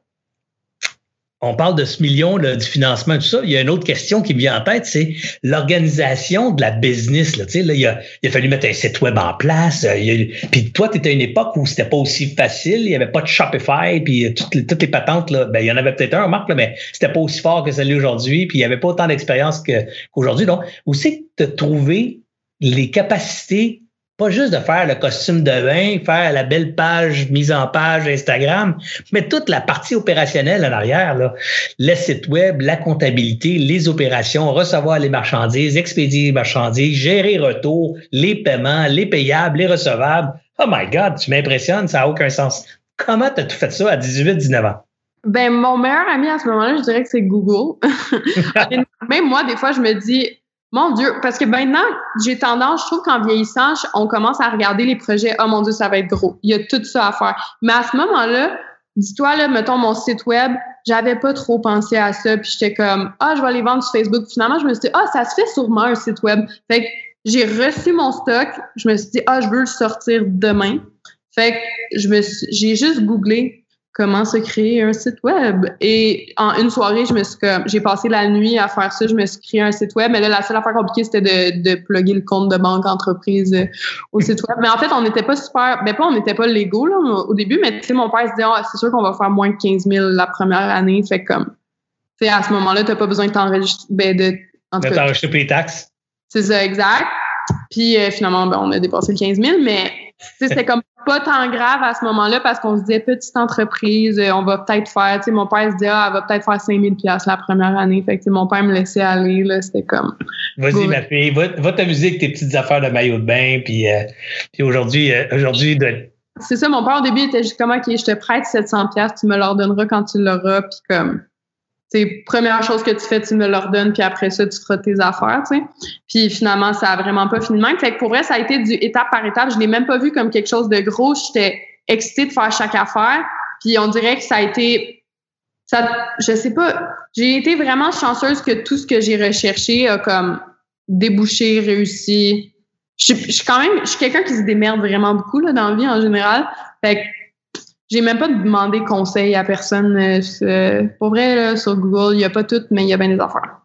on parle de ce million là, du financement, tout ça. Il y a une autre question qui me vient en tête, c'est l'organisation de la business. Là, là, il, a, il a fallu mettre un site web en place. Euh, puis toi, tu étais à une époque où c'était pas aussi facile. Il n'y avait pas de Shopify, puis toutes les, patentes. Là, ben, il y en avait peut-être un, Marc, là, mais c'était pas aussi fort que celui aujourd'hui. Puis il n'y avait pas autant d'expérience qu'aujourd'hui. Donc, où c'est que tu as trouvé les capacités pas juste de faire le costume de bain, faire la belle page mise en page Instagram, mais toute la partie opérationnelle en arrière, là. le site web, la comptabilité, les opérations, recevoir les marchandises, expédier les marchandises, gérer retour, les paiements, les payables, les recevables. Oh my God, tu m'impressionnes, ça n'a aucun sens. Comment tu as tout fait ça à 18, 19 ans? Ben, mon meilleur ami à ce moment-là, je dirais que c'est Google. Même moi, des fois, je me dis, mon Dieu, parce que maintenant, j'ai tendance, je trouve qu'en vieillissant, on commence à regarder les projets, oh mon Dieu, ça va être gros. Il y a tout ça à faire. Mais à ce moment-là, dis-toi, là, mettons mon site web, j'avais pas trop pensé à ça, puis j'étais comme, ah, je vais aller vendre sur Facebook. Finalement, je me suis dit, ah, ça se fait sûrement un site web. Fait que j'ai reçu mon stock, je me suis dit, ah, je veux le sortir demain. Fait que je me j'ai juste googlé comment se créer un site web. Et en une soirée, je me suis comme, j'ai passé la nuit à faire ça, je me suis créé un site web. Mais là, la seule affaire compliquée, c'était de, de plugger le compte de banque entreprise euh, au site web. Mais en fait, on n'était pas super, ben pas, on n'était pas légaux, là, au début, mais tu sais, mon père se dit, ah, c'est sûr qu'on va faire moins de 15 000 la première année. Fait comme, tu sais, à ce moment-là, t'as pas besoin de t'enregistrer, ben, de, t'enregistrer pour les taxes. C'est ça, exact. Puis euh, finalement, ben, on a dépassé le 15 000, mais c'était comme pas tant grave à ce moment-là parce qu'on se disait petite entreprise, euh, on va peut-être faire, tu sais, mon père se disait, ah, elle va peut-être faire 5000 pièces la première année. Fait que mon père me laissait aller, là, c'était comme. Vas-y, ma fille, va, t'amuser avec tes petites affaires de maillot de bain, puis, euh, puis aujourd'hui, aujourd'hui, de... C'est ça, mon père au début était juste comme, OK, je te prête 700 pièces, tu me leur donneras quand tu l'auras, puis comme c'est première chose que tu fais, tu me l'ordonnes, puis après ça, tu feras tes affaires, tu sais. Puis finalement, ça a vraiment pas fini. Fait que pour vrai, ça a été du étape par étape. Je l'ai même pas vu comme quelque chose de gros. J'étais excitée de faire chaque affaire. Puis on dirait que ça a été, ça, je sais pas, j'ai été vraiment chanceuse que tout ce que j'ai recherché a comme débouché, réussi. Je, je suis quand même, je suis quelqu'un qui se démerde vraiment beaucoup là, dans la vie en général. Fait que j'ai même pas demandé conseil à personne. Euh, pour vrai, là, sur Google, il n'y a pas tout, mais il y a bien des affaires.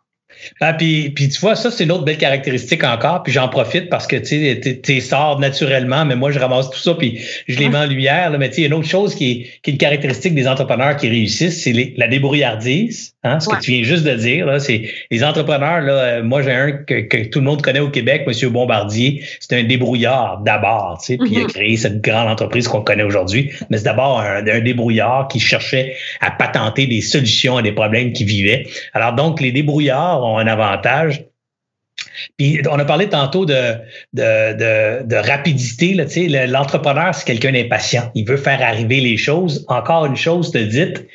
Ah, puis, puis tu vois, ça, c'est une autre belle caractéristique encore. Puis j'en profite parce que tu sais, sors naturellement, mais moi, je ramasse tout ça, puis je les mets en lumière. Là. Mais tu sais, une autre chose qui est, qui est une caractéristique des entrepreneurs qui réussissent, c'est la débrouillardise. Hein, ce que tu viens juste de dire, là, c'est les entrepreneurs. Là, euh, moi, j'ai un que, que, tout le monde connaît au Québec, Monsieur Bombardier. C'est un débrouillard d'abord, tu sais, puis il a mm-hmm. créé cette grande entreprise qu'on connaît aujourd'hui. Mais c'est d'abord un, un, débrouillard qui cherchait à patenter des solutions à des problèmes qui vivaient. Alors donc, les débrouillards ont un avantage puis on a parlé tantôt de, de, de, rapidité. L'entrepreneur, c'est quelqu'un d'impatient. Il veut faire arriver les choses. Encore une chose te dite.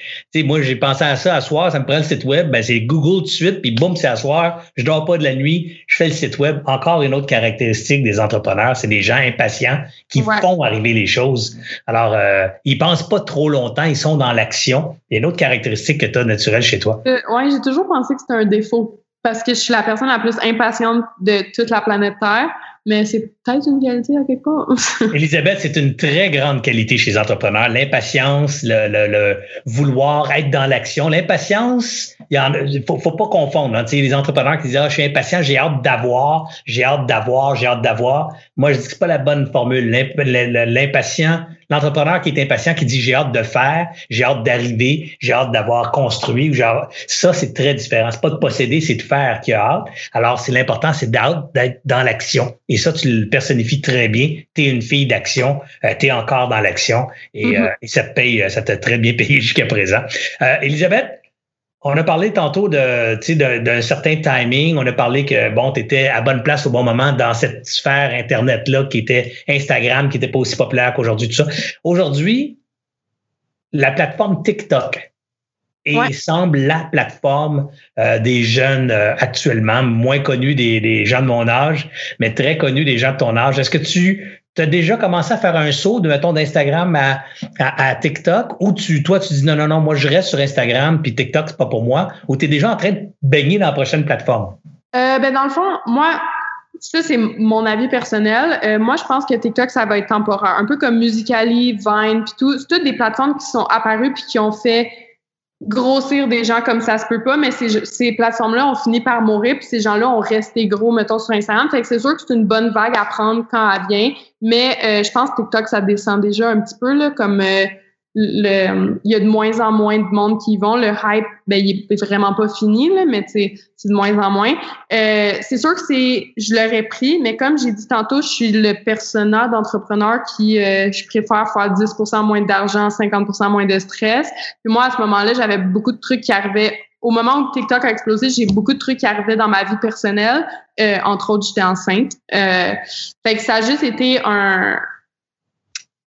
moi, j'ai pensé à ça à soir, ça me prend le site web, ben, c'est Google tout de suite, puis boum, c'est à soir. Je dors pas de la nuit, je fais le site web. Encore une autre caractéristique des entrepreneurs, c'est des gens impatients qui font arriver les choses. Alors, euh, ils pensent pas trop longtemps, ils sont dans l'action. Il y a une autre caractéristique que tu as naturelle chez toi. Euh, oui, j'ai toujours pensé que c'était un défaut parce que je suis la personne la plus impatiente de toute la planète Terre. mais c'est peut-être une qualité à quelque part. Elisabeth, c'est une très grande qualité chez les entrepreneurs. L'impatience, le, le, vouloir être dans l'action. L'impatience, il ne faut, faut, pas confondre. Hein. Les entrepreneurs qui disent ah, je suis impatient, j'ai hâte d'avoir, j'ai hâte d'avoir, j'ai hâte d'avoir. Moi, je dis que c'est pas la bonne formule. L'impatient, L'entrepreneur qui est impatient, qui dit j'ai hâte de faire, j'ai hâte d'arriver, j'ai hâte d'avoir construit, ça, c'est très différent. C'est pas de posséder, c'est de faire qui a hâte. Alors, c'est l'important, c'est d'être dans l'action. Et ça, tu le personnifies très bien. Tu es une fille d'action, euh, tu es encore dans l'action et, mm-hmm. euh, et, ça te paye, ça t'a très bien payé jusqu'à présent. Euh, Elisabeth, on a parlé tantôt de, d'un certain timing. On a parlé que bon, tu étais à bonne place au bon moment dans cette sphère Internet-là qui était Instagram, qui n'était pas aussi populaire qu'aujourd'hui, tout ça. Aujourd'hui, la plateforme TikTok et semble la plateforme euh, des jeunes euh, actuellement, moins connue des, des, gens de mon âge, mais très connue des gens de ton âge. Est-ce que tu tu as déjà commencé à faire un saut de, mettons, d'Instagram à, TikTok ou tu, toi, tu dis non, non, non, moi, je reste sur Instagram puis TikTok, c'est pas pour moi ou tu es déjà en train de baigner dans la prochaine plateforme? Euh, ben, dans le fond, moi, ça, c'est mon avis personnel. Euh, moi, je pense que TikTok, ça va être temporaire. Un peu comme Musically, Vine, puis tout. C'est toutes des plateformes qui sont apparues puis qui ont fait grossir des gens comme ça se peut pas, mais ces, ces plateformes-là ont fini par mourir, puis ces gens-là ont resté gros, mettons, sur Instagram. Fait que c'est sûr que c'est une bonne vague à prendre quand elle vient, mais euh, je pense que TikTok, ça descend déjà un petit peu, là, comme euh, le, il y a de moins en moins de monde qui y vont. Le hype, ben, il est vraiment pas fini, là, mais c'est de moins en moins. Euh, c'est sûr que c'est, je l'aurais pris, mais comme j'ai dit tantôt, je suis le personnage d'entrepreneur qui, euh, je préfère faire 10% moins d'argent, 50% moins de stress. Puis moi, à ce moment-là, j'avais beaucoup de trucs qui arrivaient. Au moment où TikTok a explosé, j'ai beaucoup de trucs qui arrivaient dans ma vie personnelle. Euh, entre autres, j'étais enceinte. Euh, fait que ça a juste été un,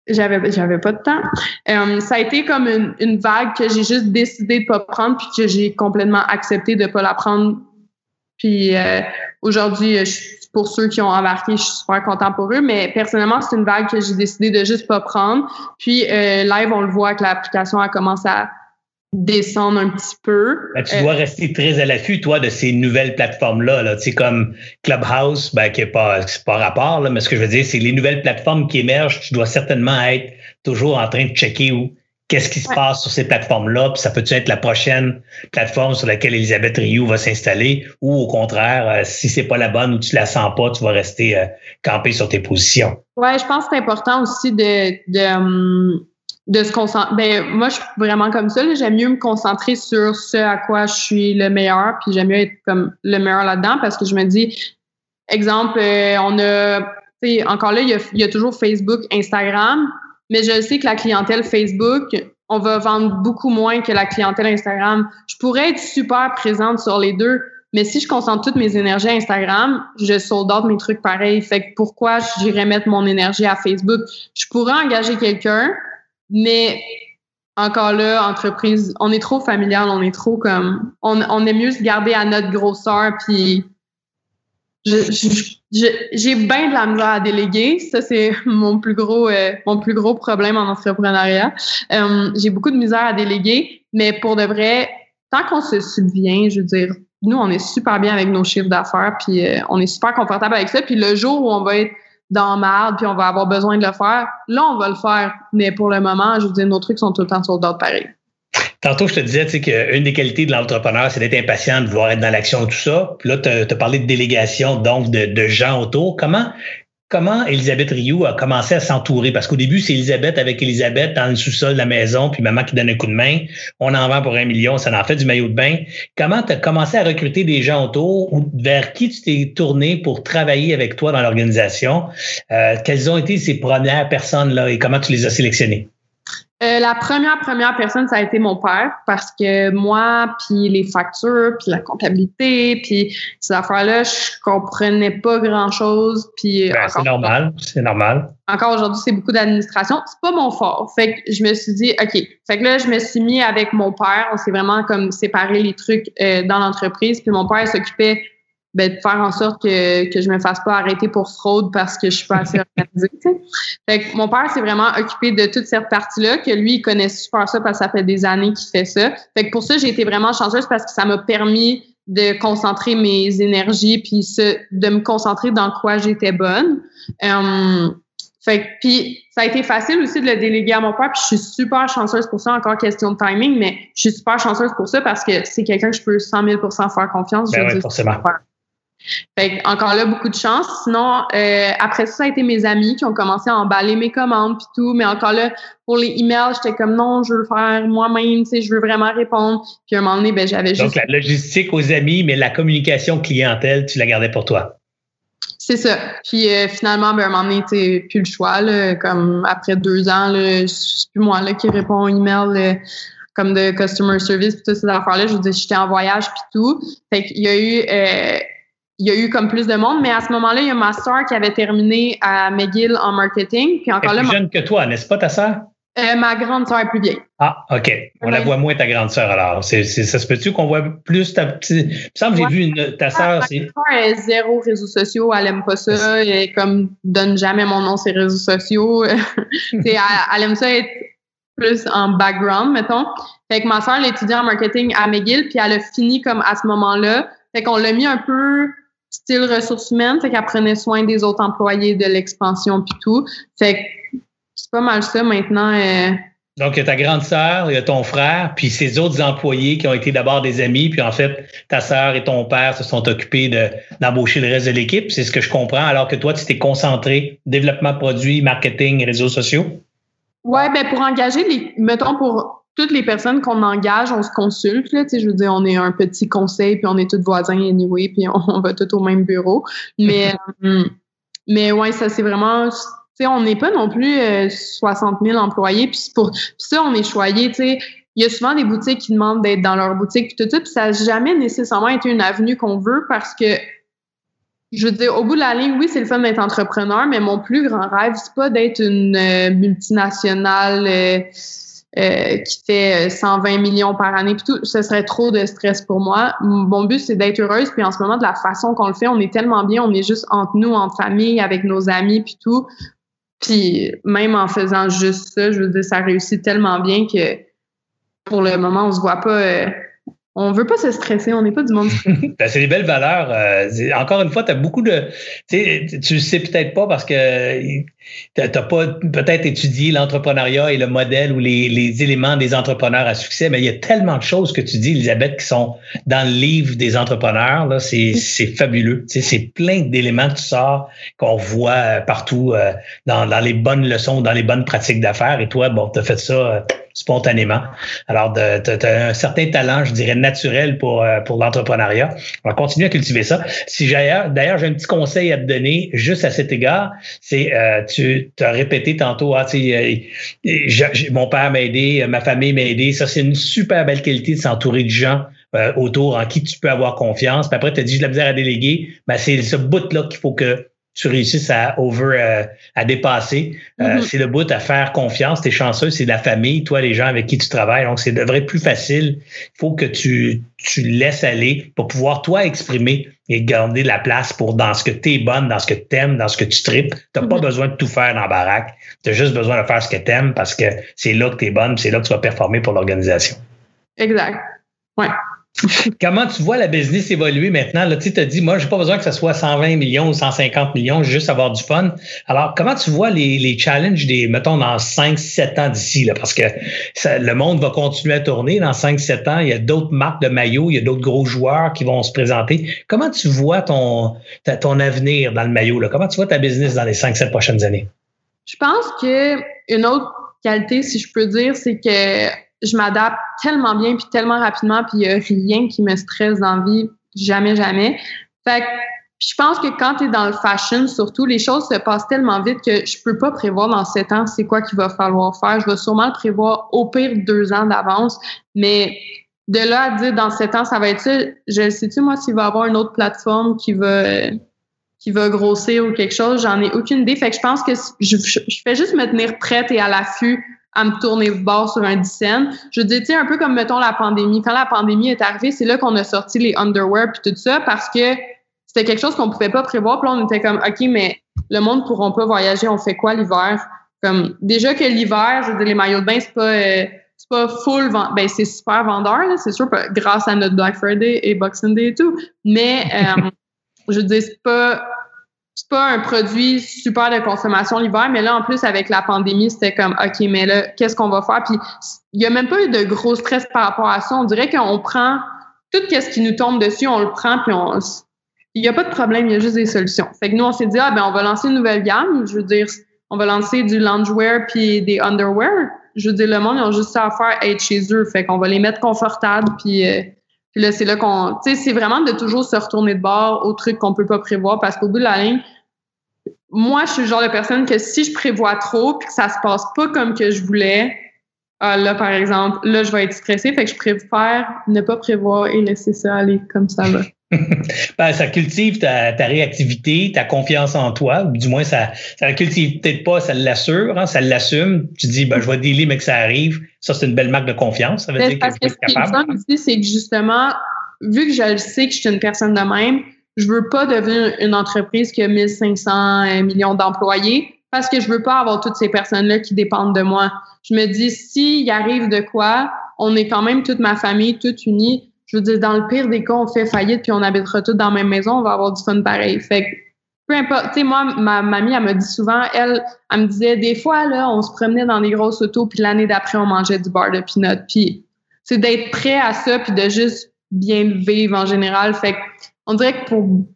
j'avais j'avais pas de temps. Euh, ça a été comme une, une vague que j'ai juste décidé de pas prendre puis que j'ai complètement accepté de pas la prendre. Puis euh, aujourd'hui, pour ceux qui ont embarqué, je suis super content pour eux. Mais personnellement, c'est une vague que j'ai décidé de juste pas prendre. Puis euh, live, on le voit que l'application a commencé à descendre un petit peu. Ben, tu dois rester très à l'affût, toi, de ces nouvelles plateformes-là. Là. Tu sais, comme Clubhouse, ben, qui n'est pas, pas rapport, là, mais ce que je veux dire, c'est les nouvelles plateformes qui émergent, tu dois certainement être toujours en train de checker où qu'est-ce qui se passe sur ces plateformes-là, puis ça peut être la prochaine plateforme sur laquelle Elisabeth Rioux va s'installer, ou au contraire, euh, si c'est pas la bonne ou tu la sens pas, tu vas rester euh, campé sur tes positions. Ouais, je pense que c'est important aussi de, de hum, de se concentrer. Ben, moi, je suis vraiment comme ça. J'aime mieux me concentrer sur ce à quoi je suis le meilleur, puis j'aime mieux être comme le meilleur là-dedans parce que je me dis, exemple, euh, on a, encore là, il y, a, y a toujours Facebook, Instagram, mais je sais que la clientèle Facebook, on va vendre beaucoup moins que la clientèle Instagram. Je pourrais être super présente sur les deux, mais si je concentre toutes mes énergies à Instagram, je sold out mes trucs pareils. Fait que pourquoi j'irais mettre mon énergie à Facebook? Je pourrais engager quelqu'un, mais encore là, entreprise, on est trop familial, on est trop comme, on, on aime mieux se garder à notre grosseur, puis j'ai bien de la misère à déléguer. Ça, c'est mon plus gros, euh, mon plus gros problème en entrepreneuriat. Euh, j'ai beaucoup de misère à déléguer, mais pour de vrai, tant qu'on se subvient, je veux dire, nous, on est super bien avec nos chiffres d'affaires, puis euh, on est super confortable avec ça. Puis le jour où on va être dans marde, puis on va avoir besoin de le faire, là, on va le faire. Mais pour le moment, je veux dire, nos trucs sont tout le temps sur d'autres pareils. Tantôt, je te disais qu'une des qualités de l'entrepreneur, c'est d'être impatient, de vouloir être dans l'action tout ça. Puis là, tu as, parlé de délégation, donc de gens autour. Comment, Comment Elisabeth Rioux a commencé à s'entourer? Parce qu'au début, c'est Elisabeth avec Elisabeth dans le sous-sol de la maison, puis maman qui donne un coup de main. On en vend pour un million, ça en fait du maillot de bain. Comment tu as commencé à recruter des gens autour ou vers qui tu t'es tourné pour travailler avec toi dans l'organisation? Euh, quelles ont été ces premières personnes-là et comment tu les as sélectionnées? Euh, la première première personne, ça a été mon père parce que moi, puis les factures, puis la comptabilité, puis ces affaires-là, je comprenais pas grand-chose. Puis ben, c'est normal, c'est normal. Encore aujourd'hui, c'est beaucoup d'administration. C'est pas mon fort. Fait que je me suis dit, OK. Fait que là, je me suis mis avec mon père. On s'est vraiment comme séparé les trucs euh, dans l'entreprise. Puis mon père s'occupait ben, de faire en sorte que, que je me fasse pas arrêter pour fraude parce que je suis pas assez organisée. Fait que mon père s'est vraiment occupé de toute cette partie-là, que lui, il connaît super ça parce que ça fait des années qu'il fait ça. Fait que pour ça, j'ai été vraiment chanceuse parce que ça m'a permis de concentrer mes énergies puis de me concentrer dans quoi j'étais bonne. Euh, fait puis ça a été facile aussi de le déléguer à mon père, puis je suis super chanceuse pour ça, encore question de timing, mais je suis super chanceuse pour ça parce que c'est quelqu'un que je peux 100 000% faire confiance. Ben oui, forcément. Fait encore là, beaucoup de chance. Sinon, euh, après ça, ça a été mes amis qui ont commencé à emballer mes commandes puis tout. Mais encore là, pour les emails, j'étais comme non, je veux le faire moi-même, tu sais, je veux vraiment répondre. Puis à un moment donné, ben, j'avais juste. Donc, la logistique aux amis, mais la communication clientèle, tu la gardais pour toi. C'est ça. Puis euh, finalement, ben, à un moment donné, tu plus le choix. Là, comme après deux ans, c'est plus moi là, qui réponds aux emails. comme de customer service puis toutes ces affaires-là. Je veux dire, j'étais en voyage puis tout. Fait qu'il y a eu euh, il y a eu comme plus de monde, mais à ce moment-là, il y a ma soeur qui avait terminé à McGill en marketing. Puis encore Elle est plus jeune que toi, n'est-ce pas, ta sœur? Euh, ma grande sœur est plus vieille. Ah, OK. On la voit moins, ta grande sœur, alors. Ça se peut-tu qu'on voit plus ta petite? Il me semble que j'ai vu une, ta. Ah, ma sœur est zéro réseaux sociaux. Elle aime pas ça. Elle comme, donne jamais mon nom sur les réseaux sociaux. elle, elle aime ça être plus en background, mettons. Fait que ma sœur, elle étudié en marketing à McGill, puis elle a fini comme à ce moment-là. Fait qu'on l'a mis un peu style ressources humaines, fait qu'elle prenait soin des autres employés, de l'expansion puis tout. Fait que c'est pas mal ça maintenant. Euh. Donc, il y a ta grande sœur, il y a ton frère, puis ces autres employés qui ont été d'abord des amis, puis en fait, ta sœur et ton père se sont occupés d'embaucher le reste de l'équipe. C'est ce que je comprends, alors que toi, tu t'es concentré développement de produits, marketing, réseaux sociaux. Ouais, ben pour engager les, mettons pour toutes les personnes qu'on engage, on se consulte. Là, je veux dire, on est un petit conseil, puis on est tous voisins anyway, puis on, va tous au même bureau. Mais, euh, mais ouais, ça c'est vraiment. on n'est pas non plus 60 euh, 000 employés, puis pour ça, on est choyé. Il y a souvent des boutiques qui demandent d'être dans leur boutique, puis tout ça, puis ça n'a jamais nécessairement été une avenue qu'on veut parce que je veux dire, au bout de la ligne, oui, c'est le fun d'être entrepreneur, mais mon plus grand rêve, c'est pas d'être une euh, multinationale euh, qui fait 120 euh, millions par année, puis tout, ce serait trop de stress pour moi. Mon but, c'est d'être heureuse, puis en ce moment, de la façon qu'on le fait, on est tellement bien, on est juste entre nous, en famille, avec nos amis, puis tout. Puis même en faisant juste ça, je veux dire, ça réussit tellement bien que pour le moment, on se voit pas... Euh, on veut pas se stresser, on n'est pas du monde ben, c'est des belles valeurs. Euh, encore une fois, tu as beaucoup de. Tu le sais peut-être pas parce que tu n'as pas peut-être étudié l'entrepreneuriat et le modèle ou les, les, éléments des entrepreneurs à succès, mais il y a tellement de choses que tu dis, Elisabeth, qui sont dans le livre des entrepreneurs. Là, c'est, c'est fabuleux. c'est plein d'éléments que tu sors, qu'on voit euh, partout euh, dans, dans les bonnes leçons, dans les bonnes pratiques d'affaires. Et toi, bon, tu as fait ça spontanément. Alors, tu as un certain talent, je dirais, naturel pour, euh, pour l'entrepreneuriat. On va continuer à cultiver ça. Si D'ailleurs, j'ai un petit conseil à te donner juste à cet égard. C'est, euh, tu as répété tantôt, ah, euh, mon père m'a aidé, ma famille m'a aidé. Ça, c'est une super belle qualité de s'entourer de gens autour en qui tu peux avoir confiance. Puis après, tu as dit, j'ai la misère à déléguer. Ben, c'est ce bout-là qu'il faut que tu réussisses à over euh, à dépasser. Euh, mm-hmm. C'est le bout à faire confiance. T'es chanceux, c'est la famille, toi, les gens avec qui tu travailles. Donc, c'est devrait être plus facile. Il faut que tu, tu laisses aller pour pouvoir, toi, exprimer et garder la place pour dans ce que tu es bonne, dans ce que tu aimes, dans ce que tu tripes. Tu n'as pas mm-hmm. besoin de tout faire dans la baraque. Tu as juste besoin de faire ce que tu aimes parce que c'est là que tu es bonne, c'est là que tu vas performer pour l'organisation. Exact. Ouais. Comment tu vois la business évoluer maintenant? Là, tu as dit, moi, j'ai pas besoin que ce soit 120 millions ou 150 millions, juste avoir du fun. Alors, comment tu vois les, les challenges des, mettons, dans 5, 7 ans d'ici? Là, parce que le monde va continuer à tourner dans 5, 7 ans. Il y a d'autres marques de maillots, il y a d'autres gros joueurs qui vont se présenter. Comment tu vois ton, ton avenir dans le maillot? Là? Comment tu vois ta business dans les 5, 7 prochaines années? Je pense que une autre qualité, si je peux dire, c'est que je m'adapte tellement bien puis tellement rapidement puis il n'y a rien qui me stresse dans la vie, jamais, jamais. Fait que je pense que quand tu es dans le fashion, surtout, les choses se passent tellement vite que je peux pas prévoir dans sept ans c'est quoi qu'il va falloir faire. Je vais sûrement le prévoir au pire deux ans d'avance, mais de là à dire dans sept ans, ça va être ça, je sais-tu, moi, s'il va y avoir une autre plateforme qui va qui va grossir ou quelque chose, j'en ai aucune idée. Fait que je pense que je, je fais juste me tenir prête et à l'affût à me tourner bord sur un dizaine. Je dis, tu sais, un peu comme, mettons, la pandémie. Quand la pandémie est arrivée, c'est là qu'on a sorti les underwear puis tout ça parce que c'était quelque chose qu'on pouvait pas prévoir. Puis là, on était comme, OK, mais le monde pourra pas voyager. On fait quoi l'hiver? Comme, déjà que l'hiver, je veux dire, les maillots de bain, c'est pas, euh, c'est pas full, ben c'est super vendeur, c'est sûr, grâce à notre Black Friday et Boxing Day et tout. Mais euh, je veux dire, c'est pas c'est pas un produit super de consommation l'hiver, mais là, en plus, avec la pandémie, c'était comme, OK, mais là, qu'est-ce qu'on va faire? Puis, il y a même pas eu de gros stress par rapport à ça. On dirait qu'on prend tout ce qui nous tombe dessus, on le prend, puis on, il n'y a pas de problème, il y a juste des solutions. Fait que nous, on s'est dit, ah, ben, on va lancer une nouvelle gamme. Je veux dire, on va lancer du loungewear puis des underwear. Je veux dire, le monde, ils ont juste ça à faire, être chez eux. Fait qu'on va les mettre confortables, puis euh, puis là, c'est là qu'on. Tu sais, c'est vraiment de toujours se retourner de bord aux trucs qu'on peut pas prévoir parce qu'au bout de la ligne, moi, je suis le genre de personne que si je prévois trop puis que ça se passe pas comme que je voulais, ah, là, par exemple, là, je vais être stressée. Fait que je préfère ne pas prévoir et laisser ça aller comme ça va. ben, ça cultive ta, réactivité, ta confiance en toi, ou du moins ça, ça la cultive peut-être pas, ça l'assure, hein, ça l'assume. Tu dis, ben, je vais dealer, mais que ça arrive. Ça, c'est une belle marque de confiance. Ça veut dire parce que, ce qui est aussi, c'est que justement, vu que je sais que je suis une personne de même, je veux pas devenir une entreprise qui a 1500 euh, millions d'employés parce que je veux pas avoir toutes ces personnes-là qui dépendent de moi. Je me dis, s'il arrive de quoi, on est quand même toute ma famille, toute unie je veux dire, dans le pire des cas, on fait faillite puis on habitera tous dans la même maison, on va avoir du fun pareil. Fait que, peu importe, tu sais, moi, ma mamie, elle me dit souvent, elle, elle me disait, des fois, là, on se promenait dans des grosses autos, puis l'année d'après, on mangeait du bar de peanut. Puis c'est d'être prêt à ça, puis de juste bien le vivre en général. Fait que, on dirait que pour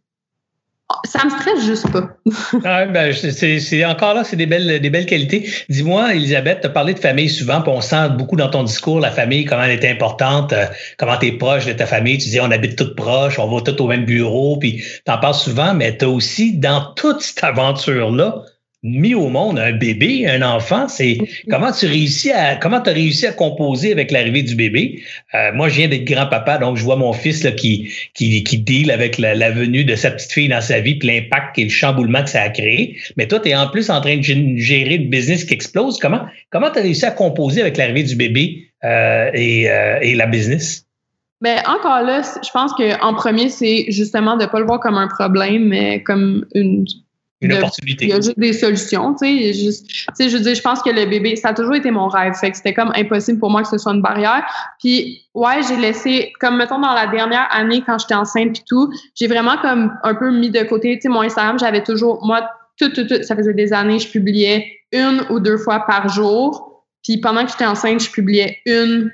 ça me stresse juste pas. ah, ben, c'est encore là, c'est des belles, des belles qualités. Dis-moi, Elisabeth, tu as parlé de famille souvent, puis on sent beaucoup dans ton discours la famille, comment elle est importante, euh, comment tu es proche de ta famille. Tu dis on habite toutes proches, on va tous au même bureau, puis tu en parles souvent, mais tu as aussi dans toute cette aventure-là mis au monde un bébé, un enfant, c'est comment tu réussis à comment tu as réussi à composer avec l'arrivée du bébé? Euh, moi, je viens d'être grand-papa, donc je vois mon fils là, qui, qui, qui deal avec la, venue de sa petite fille dans sa vie, puis l'impact et le chamboulement que ça a créé. Mais toi, tu es en plus en train de gérer le business qui explose. Comment comment tu as réussi à composer avec l'arrivée du bébé euh, et, euh, et la business? Ben, encore là, je pense qu'en premier, c'est justement de ne pas le voir comme un problème, mais comme une une opportunité. Il y a juste des solutions, tu sais. Juste, tu sais, je veux dire, je pense que le bébé, ça a toujours été mon rêve. Fait que c'était comme impossible pour moi que ce soit une barrière. Puis, ouais, j'ai laissé, comme mettons dans la dernière année quand j'étais enceinte puis tout, j'ai vraiment comme un peu mis de côté, tu sais, mon Instagram, j'avais toujours, moi, tout, tout, tout, ça faisait des années, je publiais une ou deux fois par jour. Puis pendant que j'étais enceinte, je publiais une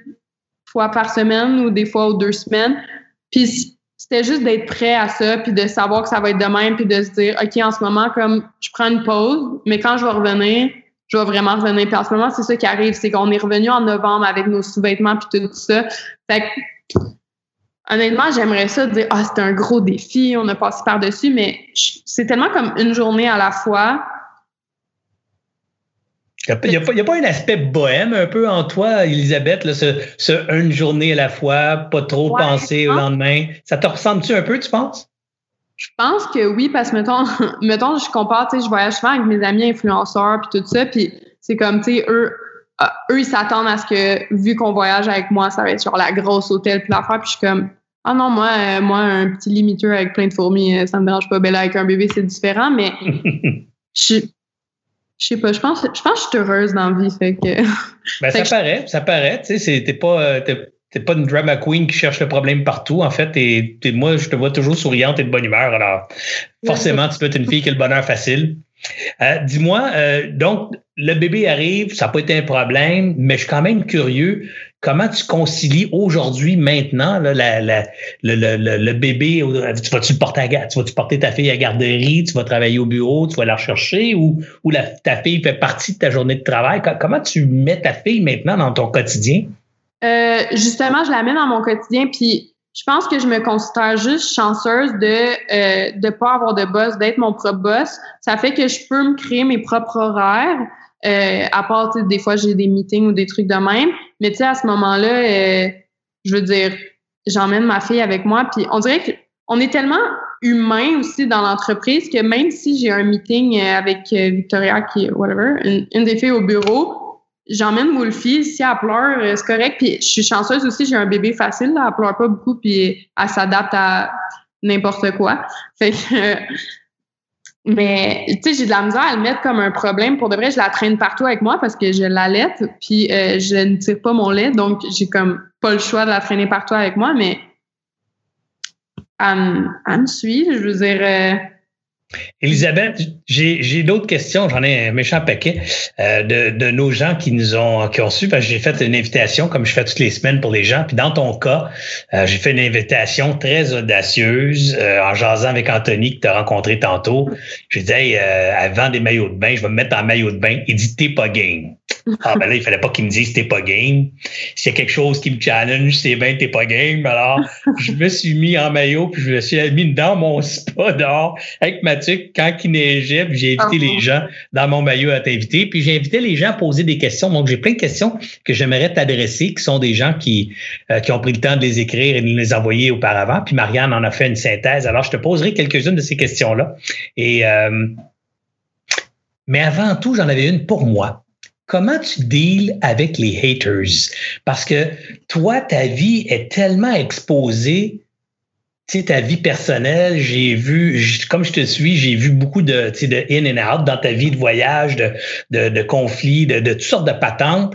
fois par semaine ou des fois ou deux semaines. Puis c'était juste d'être prêt à ça, puis de savoir que ça va être de même, puis de se dire, OK, en ce moment, comme je prends une pause, mais quand je vais revenir, je vais vraiment revenir. Puis en ce moment, c'est ça qui arrive, c'est qu'on est revenu en novembre avec nos sous-vêtements, puis tout ça. Fait que, honnêtement, j'aimerais ça dire, ah, c'était un gros défi, on a passé par-dessus, mais c'est tellement comme une journée à la fois. Il n'y a, pas un aspect bohème un peu en toi, Elisabeth, là, ce, une journée à la fois, pas trop penser au lendemain. Ça te ressemble-tu un peu, tu penses? Je pense que oui, parce que mettons, mettons je compare, tu sais, je voyage souvent avec mes amis influenceurs puis tout ça, puis c'est comme, tu sais, eux, euh, eux, ils s'attendent à ce que, vu qu'on voyage avec moi, ça va être sur la grosse hôtel puis l'affaire, puis je suis comme, ah non, moi, euh, moi, un petit limiteur avec plein de fourmis, euh, ça me dérange pas. Ben là, avec un bébé, c'est différent, mais je je sais pas, je pense, je pense que je suis heureuse dans la vie. Fait que, ben, ça paraît, ça paraît. Tu sais, t'es pas, euh, t'es, pas une drama queen qui cherche le problème partout. En fait, et moi, je te vois toujours souriante et de bonne humeur. Alors, forcément, tu peux être une fille qui a le bonheur facile. Euh, dis-moi, euh, donc, le bébé arrive, ça n'a pas été un problème, mais je suis quand même curieux. Comment tu concilies aujourd'hui, maintenant, la, la, le, bébé? Tu vas-tu porter ta fille à garderie? Tu vas travailler au bureau? Tu vas la rechercher? Ou, la, ta fille fait partie de ta journée de travail? Comment tu mets ta fille maintenant dans ton quotidien? Euh, justement, je la mets dans mon quotidien, puis je pense que je me considère juste chanceuse de ne euh, pas avoir de boss, d'être mon propre boss. Ça fait que je peux me créer mes propres horaires. Euh, à part, des fois, j'ai des meetings ou des trucs de même. Mais tu sais, à ce moment-là, euh, je veux dire, j'emmène ma fille avec moi. Puis on dirait qu'on est tellement humain aussi dans l'entreprise que même si j'ai un meeting avec Victoria, qui whatever, une, des filles au bureau, j'emmène Wolfie. Si elle pleure, euh, c'est correct. Puis je suis chanceuse aussi, j'ai un bébé facile. Là, elle pleure pas beaucoup, puis elle s'adapte à n'importe quoi. Fait que mais, tu sais, j'ai de la misère à le mettre comme un problème. Pour de vrai, je la traîne partout avec moi parce que je l'allais, puis euh, je ne tire pas mon lait, donc j'ai comme pas le choix de la traîner partout avec moi, mais elle, me suit, je veux dire... Euh, Elisabeth, j'ai d'autres questions, j'en ai un méchant paquet euh, de, nos gens qui nous ont qui ont su, parce que j'ai fait une invitation comme je fais toutes les semaines pour les gens. Puis dans ton cas, euh, j'ai fait une invitation très audacieuse euh, en jasant avec Anthony que tu as rencontré tantôt. J'ai dit hey, elle vend des maillots de bain, je vais me mettre en maillot de bain. Il dit t'es pas game. Ah ben là, il fallait pas qu'il me dise t'es pas game. S'il y a quelque chose qui me challenge, c'est bien t'es pas game. Alors, je me suis mis en maillot, puis je me suis mis dans mon spa dehors avec Quand il neigeait, j'ai invité les ah. gens dans mon maillot à t'inviter. Puis j'ai invité les gens à poser des questions. Donc, j'ai plein de questions que j'aimerais t'adresser, qui sont des gens qui, euh, qui ont pris le temps de les écrire et de les envoyer auparavant. Puis Marianne en a fait une synthèse. Alors, je te poserai quelques-unes de ces questions-là. Et euh, mais avant tout, j'en avais une pour moi comment tu deals avec les haters? Parce que toi, ta vie est tellement exposée, tu sais, ta vie personnelle, j'ai vu, comme je te suis, j'ai vu beaucoup de, de in and out dans ta vie de voyage, de, de, de conflits, de, de toutes sortes de patentes.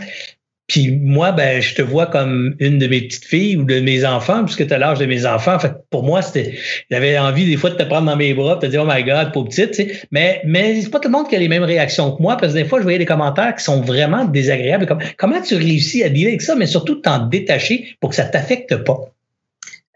Puis moi, ben, je te vois comme une de mes petites filles ou de mes enfants, puisque tu as l'âge de mes enfants. Fait pour moi, c'était, j'avais envie des fois de te prendre dans mes bras, de te dire, oh my God, pauvre petite, tu sais. Mais, mais c'est pas tout le monde qui a les mêmes réactions que moi, parce que des fois, je voyais des commentaires qui sont vraiment désagréables. Comme, comment tu réussis à dealer avec ça, mais surtout t'en détacher pour que ça t'affecte pas?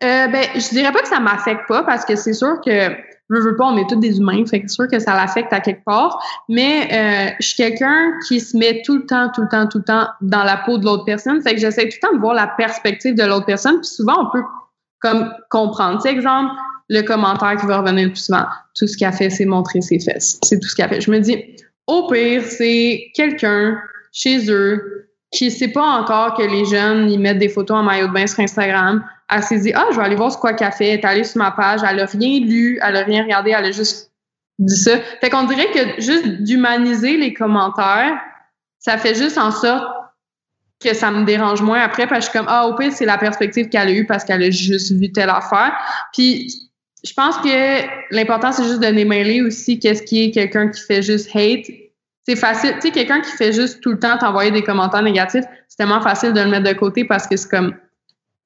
Euh, ben, je dirais pas que ça m'affecte pas, parce que c'est sûr que je veux pas, on est tous des humains, fait que c'est sûr que ça l'affecte à quelque part. Mais euh, je suis quelqu'un qui se met tout le temps, tout le temps, tout le temps dans la peau de l'autre personne. Fait que j'essaie tout le temps de voir la perspective de l'autre personne. Puis souvent, on peut comme comprendre. Tu exemple, le commentaire qui va revenir le plus souvent. Tout ce qu'il a fait, c'est montrer ses fesses. C'est tout ce qu'il a fait. Je me dis, au pire, c'est quelqu'un chez eux qui sait pas encore que les jeunes, ils mettent des photos en maillot de bain sur Instagram elle s'est dit, ah, je vais aller voir ce quoi qu'elle fait. Elle est allée sur ma page, elle a rien lu, elle a rien regardé, elle a juste dit ça. Fait qu'on dirait que juste d'humaniser les commentaires, ça fait juste en sorte que ça me dérange moins après parce que je suis comme, ah, au pire, c'est la perspective qu'elle a eue parce qu'elle a juste vu telle affaire. Puis, je pense que l'important, c'est juste de démêler aussi qu'est-ce qui est quelqu'un qui fait juste hate. C'est facile, tu sais, quelqu'un qui fait juste tout le temps t'envoyer des commentaires négatifs, c'est tellement facile de le mettre de côté parce que c'est comme,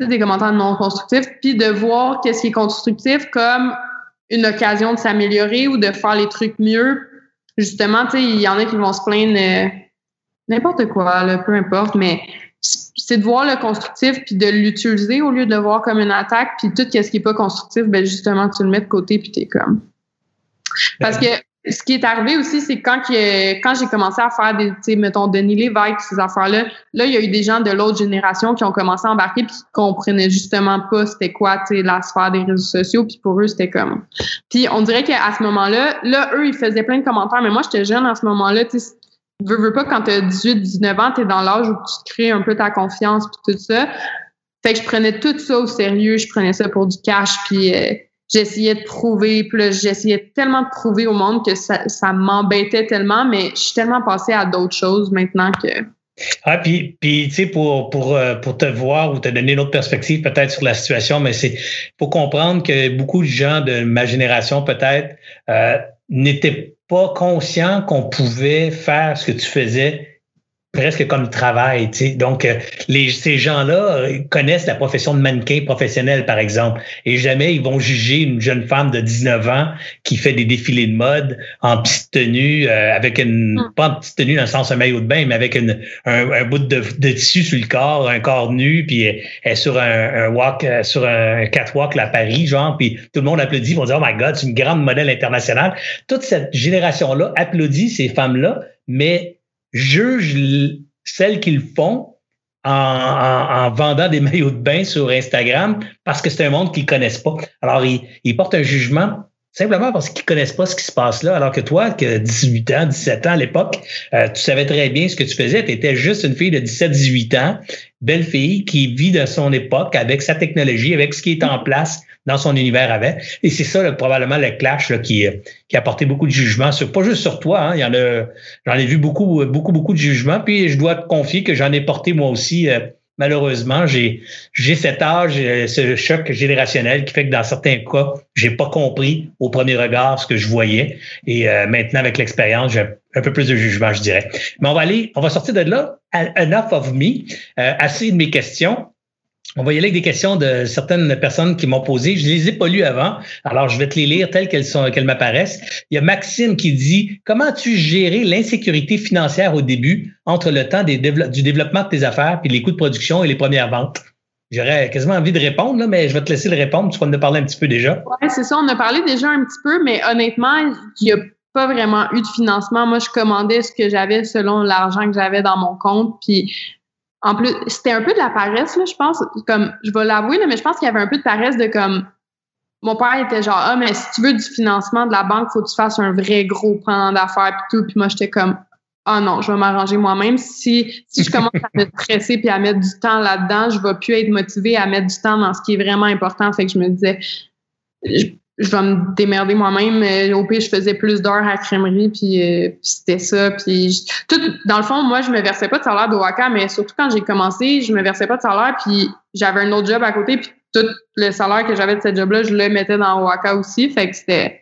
des commentaires non constructifs, puis de voir qu'est-ce qui est constructif comme une occasion de s'améliorer ou de faire les trucs mieux. Justement, tu sais, il y en a qui vont se plaindre euh, n'importe quoi, là, peu importe, mais c'est de voir le constructif puis de l'utiliser au lieu de le voir comme une attaque, puis tout ce qui est pas constructif, ben justement, tu le mets de côté puis t'es comme. Parce que ce qui est arrivé aussi, c'est quand, quand j'ai commencé à faire des, tu sais, mettons, Denis Lévesque, ces affaires-là, là, il y a eu des gens de l'autre génération qui ont commencé à embarquer puis qui comprenaient justement pas c'était quoi, tu sais, la sphère des réseaux sociaux puis pour eux, c'était comme... Puis on dirait qu'à ce moment-là, là, eux, ils faisaient plein de commentaires, mais moi, j'étais jeune à ce moment-là, tu sais, veux, veux pas, quand t'as 18, 19 ans, t'es dans l'âge où tu crées un peu ta confiance puis tout ça. Fait que je prenais tout ça au sérieux, je prenais ça pour du cash puis... Euh, j'essayais de prouver, puis j'essayais tellement de prouver au monde que ça, ça m'embêtait tellement, mais je suis tellement passée à d'autres choses maintenant que. Ah, puis, puis tu sais, pour, pour, euh, pour te voir ou te donner une autre perspective peut-être sur la situation, mais c'est faut comprendre que beaucoup de gens de ma génération peut-être euh, n'étaient pas conscients qu'on pouvait faire ce que tu faisais presque comme travail. Tu sais. Donc, euh, les, ces gens-là euh, connaissent la profession de mannequin professionnel, par exemple, et jamais ils vont juger une jeune femme de 19 ans qui fait des défilés de mode en petite tenue, euh, avec une, mm. pas en petite tenue dans le sens un maillot de bain, mais avec une, un, bout de, de, tissu sur le corps, un corps nu, puis elle est sur un, un walk, sur un catwalk à Paris, genre, puis tout le monde applaudit, ils vont dire, oh my God, c'est une grande modèle internationale. Toute cette génération-là applaudit ces femmes-là, mais juge celles qu'ils font en, vendant des maillots de bain sur Instagram parce que c'est un monde qu'ils connaissent pas. Alors, ils, portent un jugement simplement parce qu'ils connaissent pas ce qui se passe là. Alors que toi, que 18 ans, 17 ans à l'époque, euh, tu savais très bien ce que tu faisais. Tu étais juste une fille de 17, 18 ans, belle fille qui vit de son époque avec sa technologie, avec ce qui est en place dans son univers avec. Et c'est ça probablement le clash qui, qui a porté beaucoup de jugement sur, pas juste sur toi, hein, y en a, j'en ai vu beaucoup, beaucoup, beaucoup de jugements. Puis je dois te confier que j'en ai porté moi aussi. Euh, malheureusement, j'ai cet âge, euh, ce choc générationnel qui fait que dans certains cas, j'ai pas compris au premier regard ce que je voyais. Et euh, maintenant, avec l'expérience, j'ai un peu plus de jugement, je dirais. Mais on va aller, on va sortir de là. Enough of me, euh, assez de mes questions. On va y aller avec des questions de certaines personnes qui m'ont posées. Je les ai pas lues avant, alors je vais te les lire telles qu'elles sont, qu'elles m'apparaissent. Il y a Maxime qui dit Comment as-tu géré l'insécurité financière au début entre le temps du développement de tes affaires puis les coûts de production et les premières ventes? J'aurais quasiment envie de répondre, là, mais je vais te laisser le répondre. Tu vas nous parler un petit peu déjà. Oui, c'est ça. On a parlé déjà un petit peu, mais honnêtement, il n'y a pas vraiment eu de financement. Moi, je commandais ce que j'avais selon l'argent que j'avais dans mon compte. Puis en plus, c'était un peu de la paresse, là, je pense. Comme, je vais l'avouer, mais je pense qu'il y avait un peu de paresse de comme. Mon père était genre, ah, mais si tu veux du financement de la banque, faut que tu fasses un vrai gros plan d'affaires puis tout. Puis moi, j'étais comme, ah non, je vais m'arranger moi-même. Si, si je commence à me stresser puis à mettre du temps là-dedans, je vais plus être motivée à mettre du temps dans ce qui est vraiment important. Fait que je me disais, je vais me démerder moi-même. Au pire, je faisais plus d'heures à la crèmerie, puis, euh, c'était ça. Puis tout, dans le fond, moi, je me versais pas de salaire Waka, mais surtout quand j'ai commencé, je me versais pas de salaire, puis j'avais un autre job à côté, puis tout le salaire que j'avais de ce job-là, je le mettais dans Waka aussi. Fait que c'était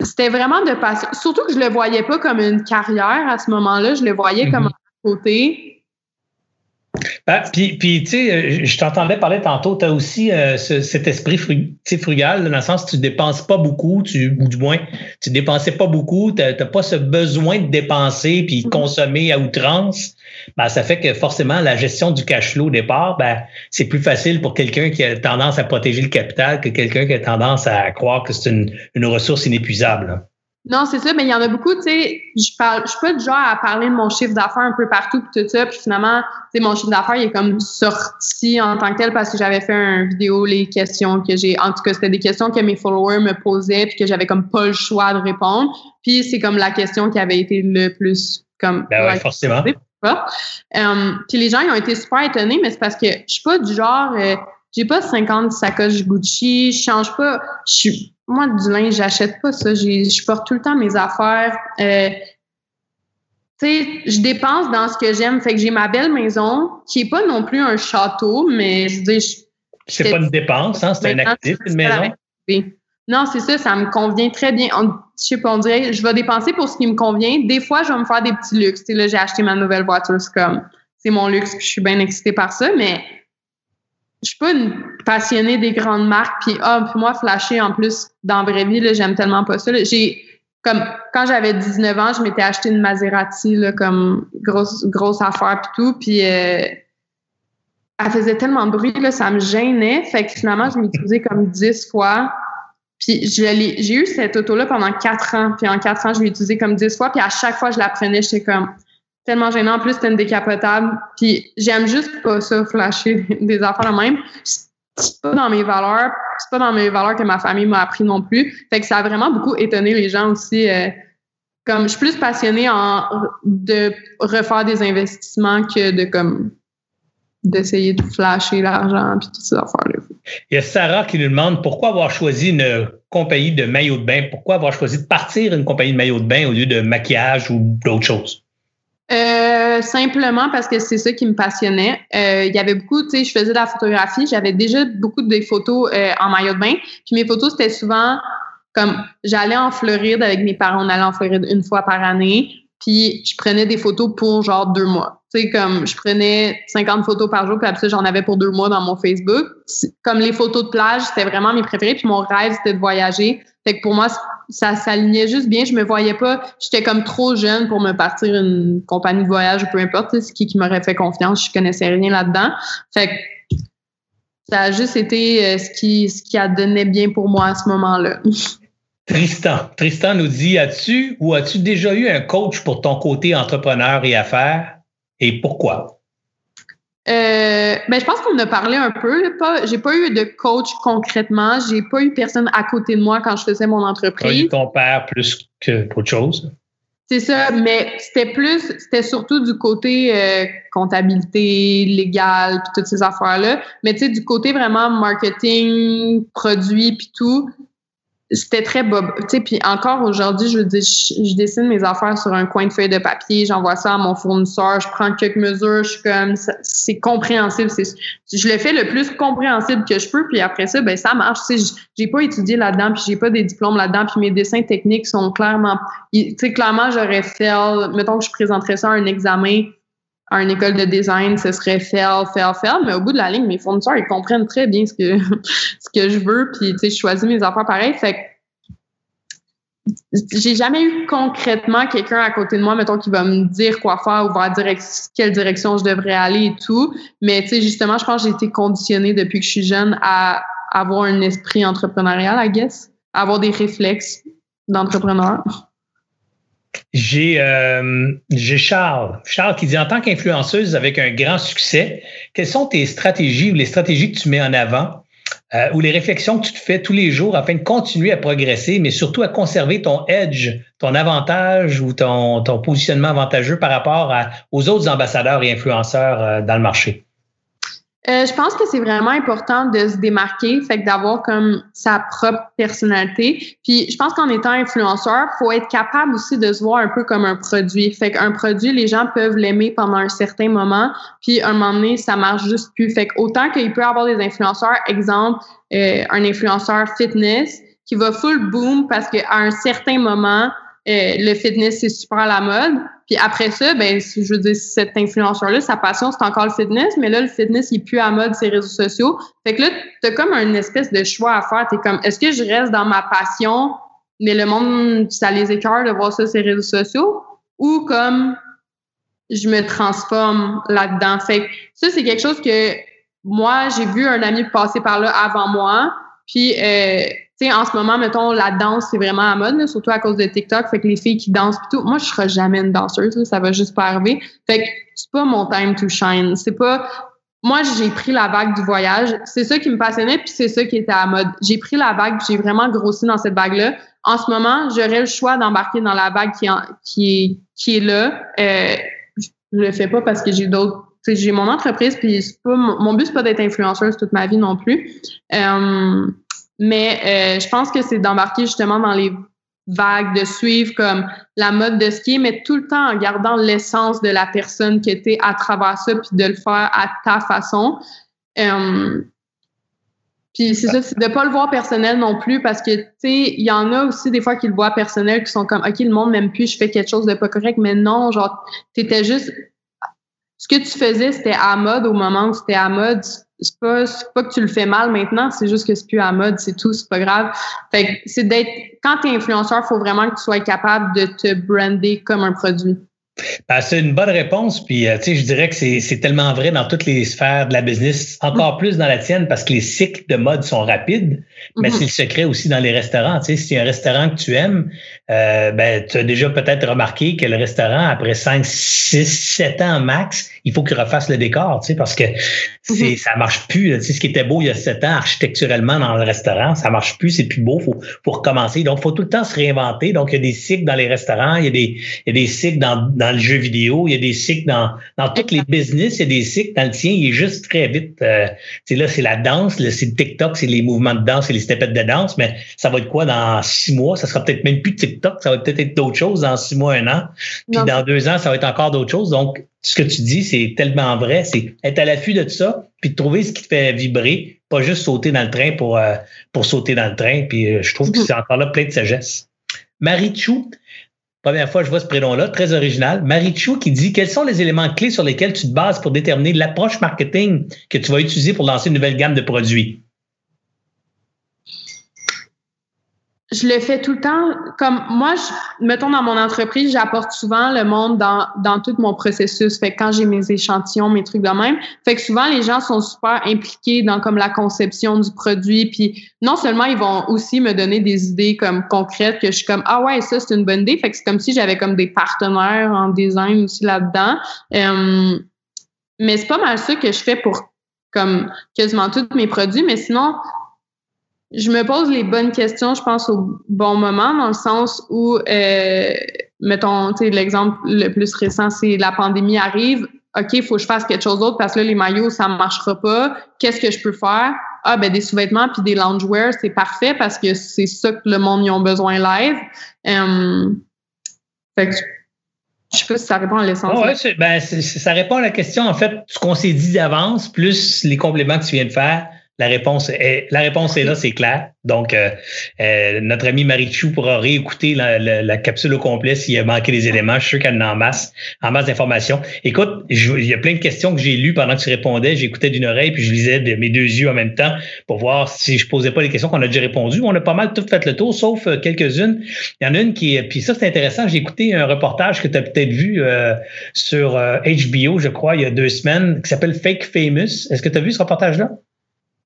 c'était vraiment de passer. Surtout que je le voyais pas comme une carrière à ce moment-là, je le voyais comme mm-hmm. un côté. Ben, puis, puis tu sais, euh, je t'entendais parler tantôt, tu as aussi euh, cet esprit frugal, dans le sens que tu dépenses pas beaucoup, tu, ou du moins, tu dépensais pas beaucoup, tu n'as pas ce besoin de dépenser puis mm-hmm. consommer à outrance. Ben, ça fait que forcément, la gestion du cash flow au départ, ben, c'est plus facile pour quelqu'un qui a tendance à protéger le capital que quelqu'un qui a tendance à croire que c'est une, une ressource inépuisable. Non, c'est ça, mais il y en a beaucoup, tu sais, je parle, je suis pas du genre à parler de mon chiffre d'affaires un peu partout puis tout ça, puis finalement, tu sais, mon chiffre d'affaires, il est comme sorti en tant que tel parce que j'avais fait une vidéo, les questions que j'ai, en tout cas, c'était des questions que mes followers me posaient puis que j'avais comme pas le choix de répondre, puis c'est comme la question qui avait été le plus, comme... Ben ouais, forcément. Um, puis les gens, ils ont été super étonnés, mais c'est parce que je suis pas du genre... Euh, j'ai pas 50 sacoches Gucci, je change pas, je suis moi, du linge, j'achète pas ça. Je porte tout le temps mes affaires. Euh, tu sais, je dépense dans ce que j'aime. Fait que j'ai ma belle maison, qui est pas non plus un château, mais je dis. C'est pas une dépense, hein? C'est un actif, une maison. Non, c'est ça, ça me convient très bien. je sais pas, on dirait, je vais dépenser pour ce qui me convient. Des fois, je vais me faire des petits luxes. Tu là, j'ai acheté ma nouvelle voiture, c'est comme, c'est mon luxe, puis je suis bien excitée par ça, mais je suis pas une passionnée des grandes marques puis ah puis moi flasher en plus dans la vraie vie j'aime tellement pas ça j'ai comme quand j'avais 19 ans je m'étais acheté une Maserati là comme grosse grosse affaire puis tout puis euh, elle faisait tellement de bruit là ça me gênait. Fait que finalement je l'utilisais comme 10 fois puis j'ai eu cette auto là pendant 4 ans puis en 4 ans je l'ai utilisée comme 10 fois puis à chaque fois je la prenais j'étais comme tellement gênant. En plus, c'était une décapotable. Puis j'aime juste pas ça, flasher des affaires de même. C'est pas dans mes valeurs. C'est pas dans mes valeurs que ma famille m'a appris non plus. Fait que ça a vraiment beaucoup étonné les gens aussi. Euh, comme je suis plus passionnée en de refaire des investissements que de comme d'essayer de flasher l'argent puis toutes ces affaires-là. Il y a Sarah qui nous demande pourquoi avoir choisi une compagnie de maillot de bain, pourquoi avoir choisi de partir une compagnie de maillot de bain au lieu de maquillage ou d'autres choses? Euh, simplement parce que c'est ça qui me passionnait. Euh, il y avait beaucoup, tu sais, je faisais de la photographie, j'avais déjà beaucoup de photos euh, en maillot de bain. Puis mes photos, c'était souvent comme j'allais en Floride avec mes parents, on allait en Floride une fois par année. Puis je prenais des photos pour genre deux mois. Tu sais, comme je prenais 50 photos par jour, puis après ça, j'en avais pour deux mois dans mon Facebook. Comme les photos de plage, c'était vraiment mes préférés. Puis mon rêve, c'était de voyager. Fait que pour moi, ça s'alignait juste bien. Je me voyais pas, j'étais comme trop jeune pour me partir une compagnie de voyage ou peu importe, ce qui, qui m'aurait fait confiance. Je connaissais rien là-dedans. Fait que ça a juste été euh, ce qui, ce qui a donné bien pour moi à ce moment-là. Tristan. Tristan nous dit As-tu ou as-tu déjà eu un coach pour ton côté entrepreneur et affaires? Et pourquoi? Euh, ben, je pense qu'on a parlé un peu. Pas, j'ai pas eu de coach concrètement. J'ai pas eu personne à côté de moi quand je faisais mon entreprise. eu ton père plus qu'autre chose? C'est ça, mais c'était plus, c'était surtout du côté euh, comptabilité, légal, puis toutes ces affaires-là. Mais tu sais, du côté vraiment marketing, produit, puis tout, c'était très bob. Tu sais, puis encore aujourd'hui, je veux dire, je, dessine mes affaires sur un coin de feuille de papier, j'envoie ça à mon fournisseur, je prends quelques mesures, je suis comme, c'est compréhensible. Je le fais le plus compréhensible que je peux, puis après ça, ben ça marche. Tu sais, j'ai pas étudié là-dedans, puis j'ai pas des diplômes là-dedans, puis mes dessins techniques sont clairement, tu sais, clairement, j'aurais fait, mettons que je présenterais ça à un examen à une école de design, ce serait fail, fail, fail, mais au bout de la ligne, mes fournisseurs, ils comprennent très bien ce que, ce que je veux, puis, tu sais, je choisis mes affaires pareil. Fait que j'ai jamais eu concrètement quelqu'un à côté de moi, mettons, qui va me dire quoi faire ou vers quelle direction je devrais aller et tout. Mais, tu sais, justement, je pense que j'ai été conditionnée depuis que je suis jeune à avoir un esprit entrepreneurial, I guess, à avoir des réflexes d'entrepreneur. Euh, j'ai Charles. Charles qui dit en tant qu'influenceuse avec un grand succès, quelles sont tes stratégies ou les stratégies que tu mets en avant euh, ou les réflexions que tu te fais tous les jours afin de continuer à progresser, mais surtout à conserver ton edge, ton avantage ou ton, positionnement avantageux par rapport aux autres ambassadeurs et influenceurs euh, dans le marché? Euh, je pense que c'est vraiment important de se démarquer, fait que d'avoir comme sa propre personnalité. Puis je pense qu'en étant influenceur, faut être capable aussi de se voir un peu comme un produit. Fait qu'un produit, les gens peuvent l'aimer pendant un certain moment, puis un moment donné, ça marche juste plus. Fait qu'autant qu'il peut y avoir des influenceurs, exemple, euh, un influenceur fitness qui va full boom parce qu'à un certain moment, euh, le fitness, c'est super à la mode. Puis après ça, ben, je veux dire, cet influenceur-là, sa passion, c'est encore le fitness, mais là, le fitness, il est plus à mode ses réseaux sociaux. Fait que là, t'as comme une espèce de choix à faire. T'es comme, est-ce que je reste dans ma passion, mais le monde, ça les écœure de voir ça sur réseaux sociaux? Ou comme, je me transforme là-dedans? Fait que ça, c'est quelque chose que moi, j'ai vu un ami passer par là avant moi. Puis, euh, sais, en ce moment, mettons, la danse, c'est vraiment à mode, surtout à cause de TikTok. Fait que les filles qui dansent plutôt, moi, je serai jamais une danseuse, ça va juste pas arriver. Fait que c'est pas mon time to shine. C'est pas, moi, j'ai pris la vague du voyage. C'est ça qui me passionnait, puis c'est ça qui était à mode. J'ai pris la vague, j'ai vraiment grossi dans cette vague-là. En ce moment, j'aurais le choix d'embarquer dans la vague qui, qui, est, qui est là. Euh, je le fais pas parce que j'ai d'autres j'ai mon entreprise, puis pas, mon but, c'est pas d'être influenceuse toute ma vie non plus. Euh, mais euh, je pense que c'est d'embarquer justement dans les vagues, de suivre comme la mode de ski, mais tout le temps en gardant l'essence de la personne qui était à travers ça, puis de le faire à ta façon. Euh, puis c'est ça, c'est de pas le voir personnel non plus parce que, tu sais, il y en a aussi des fois qui le voient personnel, qui sont comme, OK, le monde m'aime plus, je fais quelque chose de pas correct, mais non, genre, t'étais juste, ce que tu faisais, c'était à mode au moment où c'était à mode c'est pas, pas que tu le fais mal maintenant, c'est juste que c'est plus à mode, c'est tout, c'est pas grave. Fait que c'est d'être, quand t'es influenceur, faut vraiment que tu sois capable de te brander comme un produit. Ben, c'est une bonne réponse. Puis, euh, tu sais, je dirais que c'est tellement vrai dans toutes les sphères de la business, encore mm. plus dans la tienne parce que les cycles de mode sont rapides. Mais mm-hmm. c'est le secret aussi dans les restaurants. Tu sais, si a un restaurant que tu aimes, euh, ben, tu as déjà peut-être remarqué que le restaurant, après 5, 6, 7 ans max, il faut qu'il refasse le décor, tu sais, parce que c'est, mm-hmm. ça marche plus. Tu sais, ce qui était beau il y a 7 ans architecturellement dans le restaurant, ça marche plus, c'est plus beau, faut, faut recommencer. Donc, il faut tout le temps se réinventer. Donc, il y a des cycles dans les restaurants, il y a des, il y a des cycles dans, dans le jeu vidéo, il y a des cycles dans, dans tous les business, il y a des cycles dans le tien, il est juste très vite. Euh, là, c'est la danse, c'est le TikTok, c'est les mouvements de danse, c'est les stepettes de danse, mais ça va être quoi dans six mois? Ça sera peut-être même plus TikTok, ça va peut-être être, d'autres choses dans six mois, un an. Puis dans deux ans, ça va être encore d'autres choses. Donc, ce que tu dis, c'est tellement vrai. C'est être à l'affût de tout ça, puis de trouver ce qui te fait vibrer, pas juste sauter dans le train pour, euh, pour sauter dans le train. Puis euh, je trouve que mm-hmm. c'est encore là plein de sagesse. Marie Chou, première fois que je vois ce prénom-là, très original. Marie Chou qui dit quels sont les éléments clés sur lesquels tu te bases pour déterminer l'approche marketing que tu vas utiliser pour lancer une nouvelle gamme de produits? Je le fais tout le temps. Comme moi, je, mettons dans mon entreprise, j'apporte souvent le monde dans, dans tout mon processus. Fait que quand j'ai mes échantillons, mes trucs de même, fait que souvent les gens sont super impliqués dans comme la conception du produit. Puis non seulement ils vont aussi me donner des idées comme concrètes que je suis comme ah ouais ça c'est une bonne idée. Fait que c'est comme si j'avais comme des partenaires en design aussi là-dedans. Euh, mais c'est pas mal ça que je fais pour comme quasiment tous mes produits. Mais sinon je me pose les bonnes questions, je pense, au bon moment, dans le sens où, euh, mettons, tu sais, l'exemple le plus récent, c'est la pandémie arrive. OK, il faut que je fasse quelque chose d'autre parce que là, les maillots, ça ne marchera pas. Qu'est-ce que je peux faire? ah ben des sous-vêtements puis des loungewear, c'est parfait parce que c'est ça que le monde y ont besoin live. Euh, fait que je sais pas si ça répond à l'essence. ouais, ben, ça répond à la question, en fait, ce qu'on s'est dit d'avance, plus les compléments que tu viens de faire. La réponse est, la réponse là, c'est clair. Donc, euh, euh, notre ami Marichou pourra réécouter la, capsule au complet s'il a manqué des éléments. Je suis sûr qu'elle en masse, en masse d'informations. Écoute, il y a plein de questions que j'ai lues pendant que tu répondais. J'écoutais d'une oreille puis je lisais de mes deux yeux en même temps pour voir si je posais pas les questions qu'on a déjà répondues. On a pas mal tout fait le tour, sauf euh, quelques-unes. Il y en a une qui est, puis ça c'est intéressant. J'ai écouté un reportage que tu as peut-être vu sur HBO, je crois, il y a deux semaines, qui s'appelle Fake Famous. Est-ce que tu as vu ce reportage-là?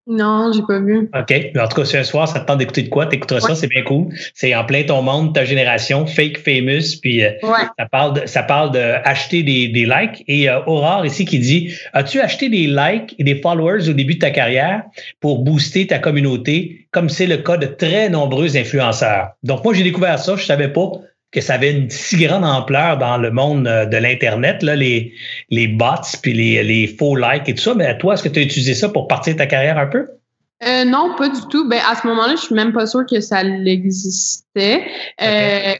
Non, j'ai pas vu. OK. Mais en tout cas, si un soir, ça te tente d'écouter de quoi, t'écouteras ça, c'est bien cool. C'est en plein ton monde, ta génération, fake famous, puis euh, ça parle de, ça parle d'acheter des, des likes. Et euh, Aurore ici qui dit As-tu acheté des likes et des followers au début de ta carrière pour booster ta communauté, comme c'est le cas de très nombreux influenceurs? Donc, moi, j'ai découvert ça, je savais pas que ça avait une si grande ampleur dans le monde euh, de l'Internet, là, les, les bots, puis les, les faux likes et tout ça. Mais toi, est-ce que tu as utilisé ça pour partir de ta carrière un peu? Euh, non, pas du tout. Ben, à ce moment-là, je suis même pas sûre que ça existait. Euh,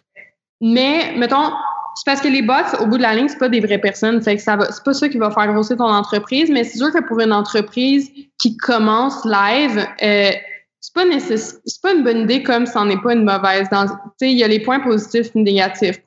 mais, mettons, c'est parce que les bots, au bout de la ligne, c'est pas des vraies personnes. Fait que ça va, c'est pas ça qui va faire grossir ton entreprise. Mais c'est sûr que pour une entreprise qui commence live, euh, c'est pas c'est pas une bonne idée comme c'en est pas une mauvaise. Sais, il y a les points positifs et négatifs.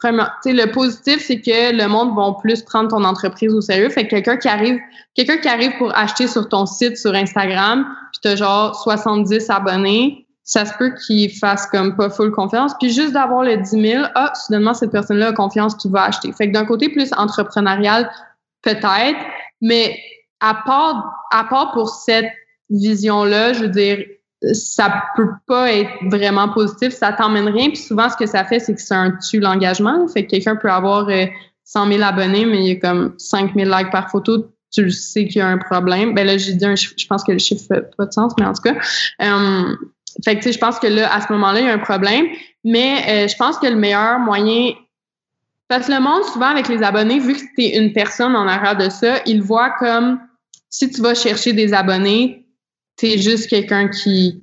Sais, le positif, c'est que le monde va plus prendre ton entreprise au sérieux. Fait que quelqu'un qui arrive, quelqu'un qui arrive pour acheter sur ton site sur Instagram, puis t'as genre 70 abonnés, ça se peut qu'il fasse comme pas full confiance. Puis juste d'avoir le 10 000, ah, soudainement, cette personne-là a confiance, tu vas acheter. Fait que d'un côté plus entrepreneurial, peut-être, mais à part, à part pour cette vision-là, je veux dire, ça peut pas être vraiment positif, ça t'emmène rien. Puis souvent, ce que ça fait, c'est que un tue l'engagement. Fait que quelqu'un peut avoir 100 euh, 000 abonnés, mais il y a comme 5 000 likes par photo. Tu sais qu'il y a un problème. Ben là, j'ai dit un chiffre, je pense que le chiffre fait pas de sens, mais en tout cas. Euh, fait que, tu sais, je pense que là, à ce moment-là, il y a un problème. Mais euh, je pense que le meilleur moyen parce que le monde, souvent, avec les abonnés, vu que tu es une personne en arrière de ça, il voit comme si tu vas chercher des abonnés, t'es juste quelqu'un qui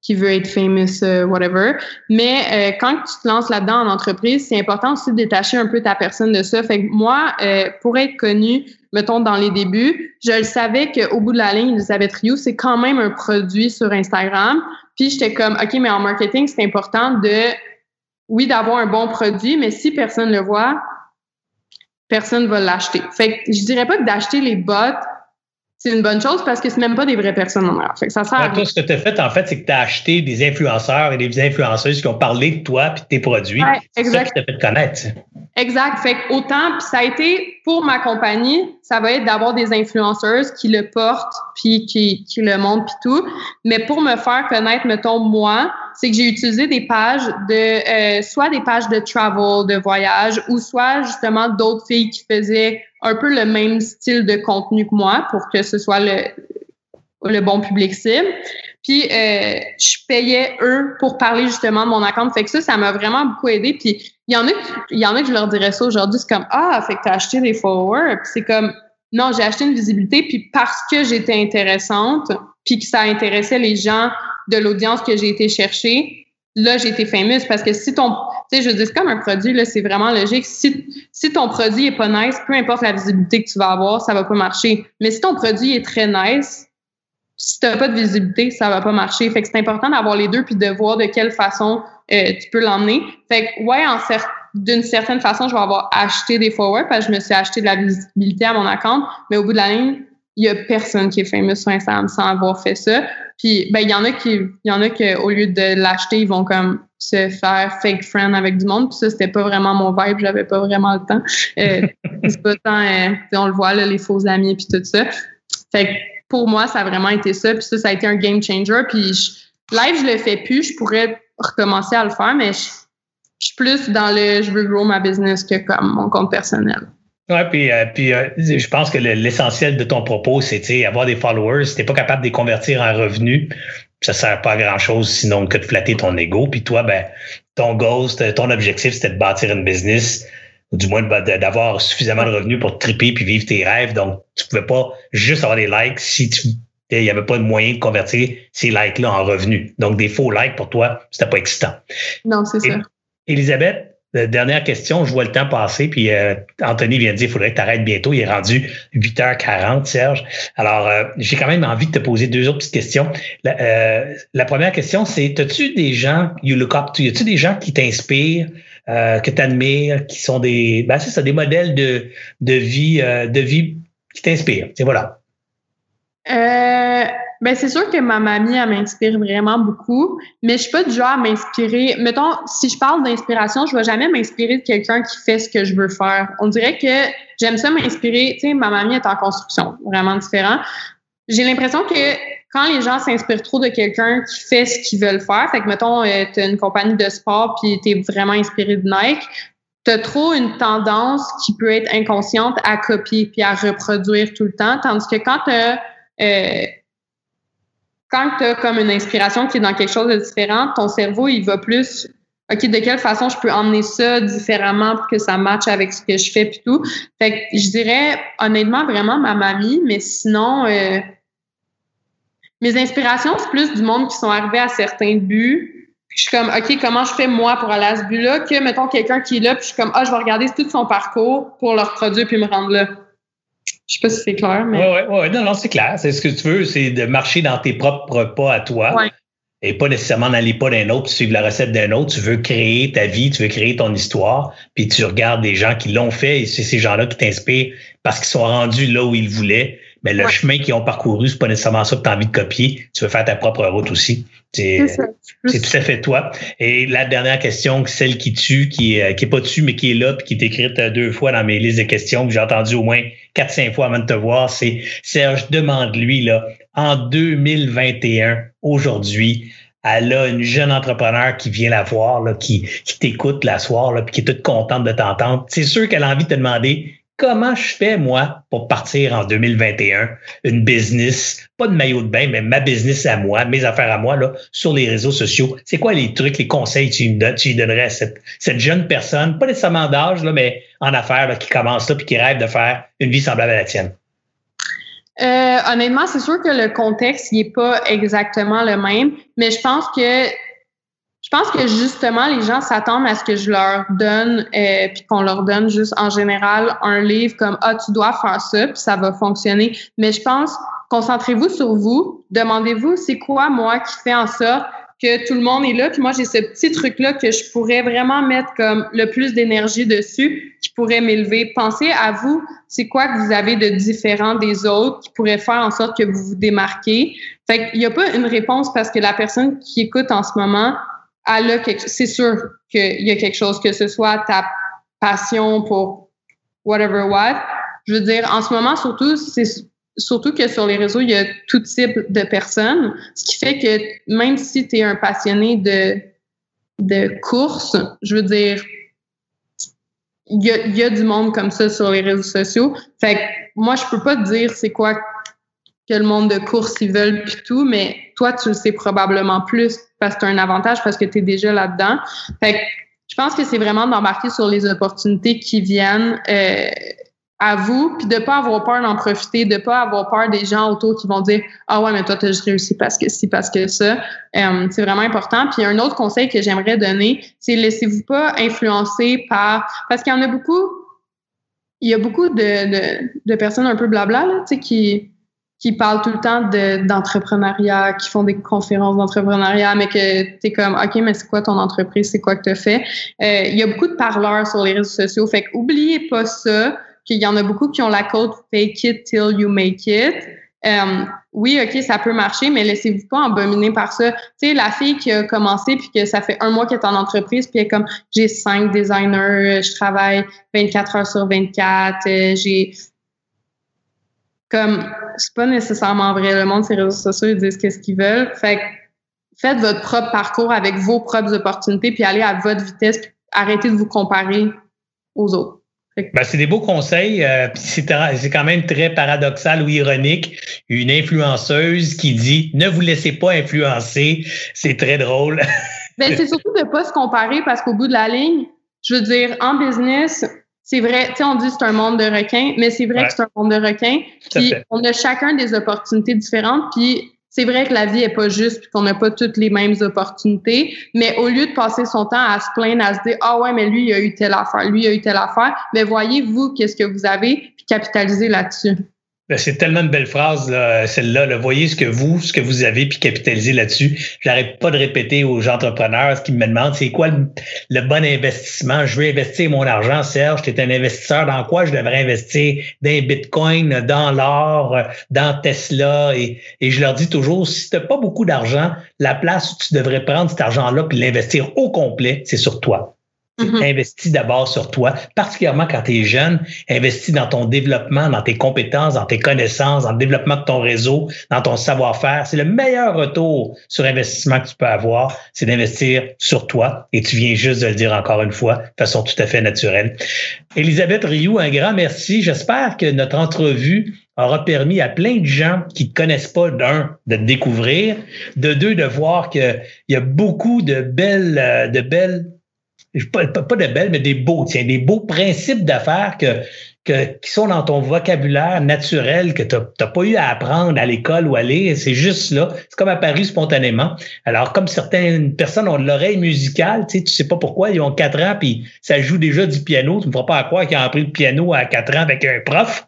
qui veut être famous, euh, whatever. Mais euh, quand tu te lances là-dedans en entreprise, c'est important aussi de détacher un peu ta personne de ça. Fait que moi, euh, pour être connue, mettons dans les débuts, je le savais qu'au bout de la ligne, Elisabeth Rioux, c'est quand même un produit sur Instagram. Puis j'étais comme, OK, mais en marketing, c'est important de, oui, d'avoir un bon produit, mais si personne le voit, personne va l'acheter. Fait que je dirais pas que d'acheter les bots c'est une bonne chose parce que c'est même pas des vraies personnes en Fait que ça sert toi, ce que tu as fait, en fait, c'est que tu as acheté des influenceurs et des influenceuses qui ont parlé de toi et de tes produits. Ouais, exact. C'est ça qui t'a fait connaître. Exact. Fait que autant, puis ça a été pour ma compagnie, ça va être d'avoir des influenceuses qui le portent puis qui, le montrent puis tout. Mais pour me faire connaître, mettons, moi, c'est que j'ai utilisé des pages de, euh, soit des pages de travel, de voyage, ou soit justement d'autres filles qui faisaient un peu le même style de contenu que moi pour que ce soit le bon public cible. Puis euh, je payais eux pour parler justement de mon account. Fait que ça, ça m'a vraiment beaucoup aidé. Puis il y en a, il y en a que je leur dirais ça aujourd'hui, c'est comme ah, fait que t'as acheté des followers. Puis c'est comme non, j'ai acheté une visibilité. Puis parce que j'étais intéressante, puis que ça intéressait les gens de l'audience que j'ai été chercher, là, j'ai été fameuse parce que si ton, tu sais, je dis, comme un produit, là, c'est vraiment logique. Si, si ton produit est pas nice, peu importe la visibilité que tu vas avoir, ça va pas marcher. Mais si ton produit est très nice, si t'as pas de visibilité, ça va pas marcher. Fait que c'est important d'avoir les deux puis de voir de quelle façon euh, tu peux l'emmener. Fait que, ouais, en d'une certaine façon, je vais avoir acheté des forwards parce que je me suis acheté de la visibilité à mon account, mais au bout de la ligne, il y a personne qui est fameux sur Instagram sans avoir fait ça. Puis ben il y en a qui y en a qui au lieu de l'acheter, ils vont comme se faire fake friend avec du monde. Puis ça c'était pas vraiment mon vibe, j'avais pas vraiment le temps. Euh, c'est pas tant euh, on le voit là les faux amis puis tout ça. Fait que pour moi ça a vraiment été ça puis ça ça a été un game changer puis live je le fais plus, je pourrais recommencer à le faire mais je, je suis plus dans le je veux grow ma business que comme mon compte personnel. Oui, puis, euh, puis euh, je pense que l'essentiel de ton propos, c'est avoir des followers. Si tu pas capable de les convertir en revenus, ça sert pas à grand-chose sinon que de flatter ton ego. Puis toi, ben, ton goal, ton objectif, c'était de bâtir une business, du moins d'avoir suffisamment de revenus pour te triper puis vivre tes rêves. Donc, tu pouvais pas juste avoir des likes si tu Il n'y avait pas de moyen de convertir ces likes-là en revenus. Donc, des faux likes pour toi, c'était pas excitant. Non, c'est ça. Elisabeth, dernière question, je vois le temps passer, puis euh, Anthony vient de dire il faudrait que tu arrêtes bientôt. Il est rendu 8h40, Serge. Alors, euh, j'ai quand même envie de te poser deux autres petites questions. La, euh, la première question, c'est as-tu des gens, you look up to, y a-tu des gens qui t'inspirent, que tu admires, qui sont des. Ben, c'est des modèles de, de vie, de vie qui t'inspirent. C'est voilà. Euh ben c'est sûr que ma mamie, elle m'inspire vraiment beaucoup, mais je suis pas du genre à m'inspirer. Mettons, si je parle d'inspiration, je vais jamais m'inspirer de quelqu'un qui fait ce que je veux faire. On dirait que j'aime ça m'inspirer. Tu sais, ma mamie est en construction, vraiment différent. J'ai l'impression que quand les gens s'inspirent trop de quelqu'un qui fait ce qu'ils veulent faire, fait que mettons, euh, tu as une compagnie de sport puis tu es vraiment inspiré de Nike, tu as trop une tendance qui peut être inconsciente à copier puis à reproduire tout le temps, tandis que quand tu euh, quand tu as comme une inspiration qui est dans quelque chose de différent, ton cerveau, il va plus OK, de quelle façon je peux emmener ça différemment pour que ça matche avec ce que je fais puis tout? Fait que je dirais honnêtement vraiment ma mamie, mais sinon euh, mes inspirations, c'est plus du monde qui sont arrivés à certains buts. Puis je suis comme OK, comment je fais moi pour aller à ce but-là que mettons quelqu'un qui est là, puis je suis comme ah, je vais regarder tout son parcours pour le reproduire puis me rendre là. Je sais pas si c'est clair, mais. Oui, oui, ouais. non, non, c'est clair. C'est ce que tu veux, c'est de marcher dans tes propres pas à toi. Et pas nécessairement dans les pas d'un autre, suivre la recette d'un autre. Tu veux créer ta vie, tu veux créer ton histoire, puis tu regardes des gens qui l'ont fait et c'est ces gens-là qui t'inspirent parce qu'ils sont rendus là où ils voulaient. Mais le chemin qu'ils ont parcouru, c'est pas nécessairement ça que tu as envie de copier. Tu veux faire ta propre route aussi. C'est tout à fait toi. Et la dernière question, celle qui tue, qui est, qui est pas dessus, mais qui est là, puis qui est écrite deux fois dans mes listes de questions que j'ai entendu au moins quatre, cinq fois avant de te voir, c'est Serge, demande-lui, là, en 2021, aujourd'hui, elle a une jeune entrepreneur qui vient la voir, là, qui, qui t'écoute la soir, là, puis qui est toute contente de t'entendre. C'est sûr qu'elle a envie de te demander comment je fais, moi, pour partir en 2021 une business, pas de maillot de bain, mais ma business à moi, mes affaires à moi, là, sur les réseaux sociaux. C'est quoi les trucs, les conseils que tu, me donnerais à cette, cette jeune personne, pas nécessairement d'âge, là, mais en affaires, là, qui commence là, puis qui rêve de faire une vie semblable à la tienne? Euh, honnêtement, c'est sûr que le contexte n'est pas exactement le même, mais je pense que je pense que justement, les gens s'attendent à ce que je leur donne, euh, puis qu'on leur donne juste en général un livre comme Ah, tu dois faire ça, puis ça va fonctionner. Mais je pense, concentrez-vous sur vous, demandez-vous c'est quoi moi qui fait en sorte que tout le monde est là, puis moi j'ai ce petit truc-là que je pourrais vraiment mettre comme le plus d'énergie dessus, qui pourrait m'élever. Pensez à vous, c'est quoi que vous avez de différent des autres qui pourrait faire en sorte que vous vous démarquez? Fait qu'il n'y a pas une réponse parce que la personne qui écoute en ce moment c'est sûr qu'il y a quelque chose, que ce soit ta passion pour whatever what. Je veux dire, en ce moment, surtout, c'est surtout que sur les réseaux, il y a tout type de personnes, ce qui fait que même si tu es un passionné de, de course, je veux dire, il y, a, y a du monde comme ça sur les réseaux sociaux. Fait que moi, je peux pas te dire c'est quoi que le monde de course ils veulent puis tout, mais toi, tu le sais probablement plus parce que tu as un avantage parce que tu es déjà là-dedans. Fait que je pense que c'est vraiment d'embarquer sur les opportunités qui viennent euh, à vous, puis de pas avoir peur d'en profiter, de pas avoir peur des gens autour qui vont dire ah ouais mais toi tu as juste réussi parce que si parce que ça. Euh, c'est vraiment important. Puis un autre conseil que j'aimerais donner, c'est laissez-vous pas influencer par parce qu'il y en a beaucoup, il y a beaucoup de, de, de personnes un peu blabla là, tu sais qui qui parlent tout le temps d'entrepreneuriat, qui font des conférences d'entrepreneuriat, mais que tu es comme, OK, mais c'est quoi ton entreprise? C'est quoi que tu fait? Euh, il y a beaucoup de parleurs sur les réseaux sociaux. Fait que oubliez pas ça, qu'il y en a beaucoup qui ont la côte fake it till you make it. Euh, oui, OK, ça peut marcher, mais laissez-vous pas embominer par ça. Tu sais, la fille qui a commencé puis que ça fait un mois qu'elle est en entreprise puis elle est comme, j'ai cinq designers, je travaille 24 heures sur 24, euh, j'ai comme c'est pas nécessairement vrai. Le monde, ces réseaux sociaux, ils disent qu'est-ce qu'ils veulent. Fait faites votre propre parcours avec vos propres opportunités, puis allez à votre vitesse, puis arrêtez de vous comparer aux autres. Ben, c'est des beaux conseils. Euh, c'est quand même très paradoxal ou ironique. Une influenceuse qui dit ne vous laissez pas influencer. C'est très drôle. ben, c'est surtout de ne pas se comparer parce qu'au bout de la ligne, je veux dire, en business, c'est vrai, tu sais, on dit que c'est un monde de requins, mais c'est vrai que c'est un monde de requins. Puis on a chacun des opportunités différentes. Puis c'est vrai que la vie est pas juste puis qu'on n'a pas toutes les mêmes opportunités, mais au lieu de passer son temps à se plaindre, à se dire ah ouais mais lui il a eu telle affaire, lui il a eu telle affaire, mais voyez vous qu'est-ce que vous avez puis capitalisez là-dessus. Ben, c'est tellement une belle phrase, celle-là. Voyez ce que vous, ce que vous avez, puis capitalisez là-dessus. J'arrête pas de répéter aux entrepreneurs qui me demandent c'est quoi le, bon investissement? Je veux investir mon argent, Serge. Tu es un investisseur. Dans quoi je devrais investir? Dans Bitcoin, dans l'or, dans Tesla. Et, et je leur dis toujours, si tu n'as pas beaucoup d'argent, la place où tu devrais prendre cet argent-là puis l'investir au complet, c'est sur toi. Mhm. Investis d'abord sur toi, particulièrement quand tu es jeune. Investis dans ton développement, dans tes compétences, dans tes connaissances, dans le développement de ton réseau, dans ton savoir-faire. C'est le meilleur retour sur investissement que tu peux avoir, c'est d'investir sur toi. Et tu viens juste de le dire encore une fois, de façon tout à fait naturelle. Elisabeth Rioux, un grand merci. J'espère que notre entrevue aura permis à plein de gens qui ne connaissent pas, d'un, de te découvrir, de deux, de voir qu'il y a beaucoup de belles, euh, de belles pas, pas de belles, mais des beaux, tiens, des beaux principes d'affaires que, que, qui sont dans ton vocabulaire naturel, que tu n'as pas eu à apprendre à l'école ou à lire. C'est juste là. C'est comme apparu spontanément. Alors, comme certaines personnes ont de l'oreille musicale, tu sais, tu sais pas pourquoi, ils ont quatre ans, puis ça joue déjà du piano. Tu ne me feras pas à croire qu'ils ont appris le piano à quatre ans avec un prof.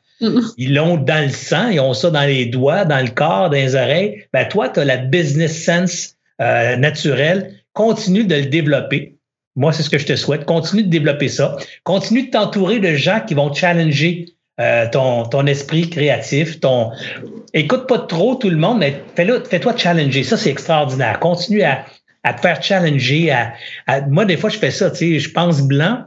Ils l'ont dans le sang, ils ont ça dans les doigts, dans le corps, dans les oreilles. Ben, toi, tu as la business sense euh, naturelle. Continue de le développer. Moi, c'est ce que je te souhaite. Continue de développer ça. Continue de t'entourer de gens qui vont challenger euh, ton, ton esprit créatif. Ton... Écoute pas trop tout le monde, mais fais-toi challenger. Ça, c'est extraordinaire. Continue à, à te faire challenger. À, Moi, des fois, je fais ça. Tu sais, je pense blanc.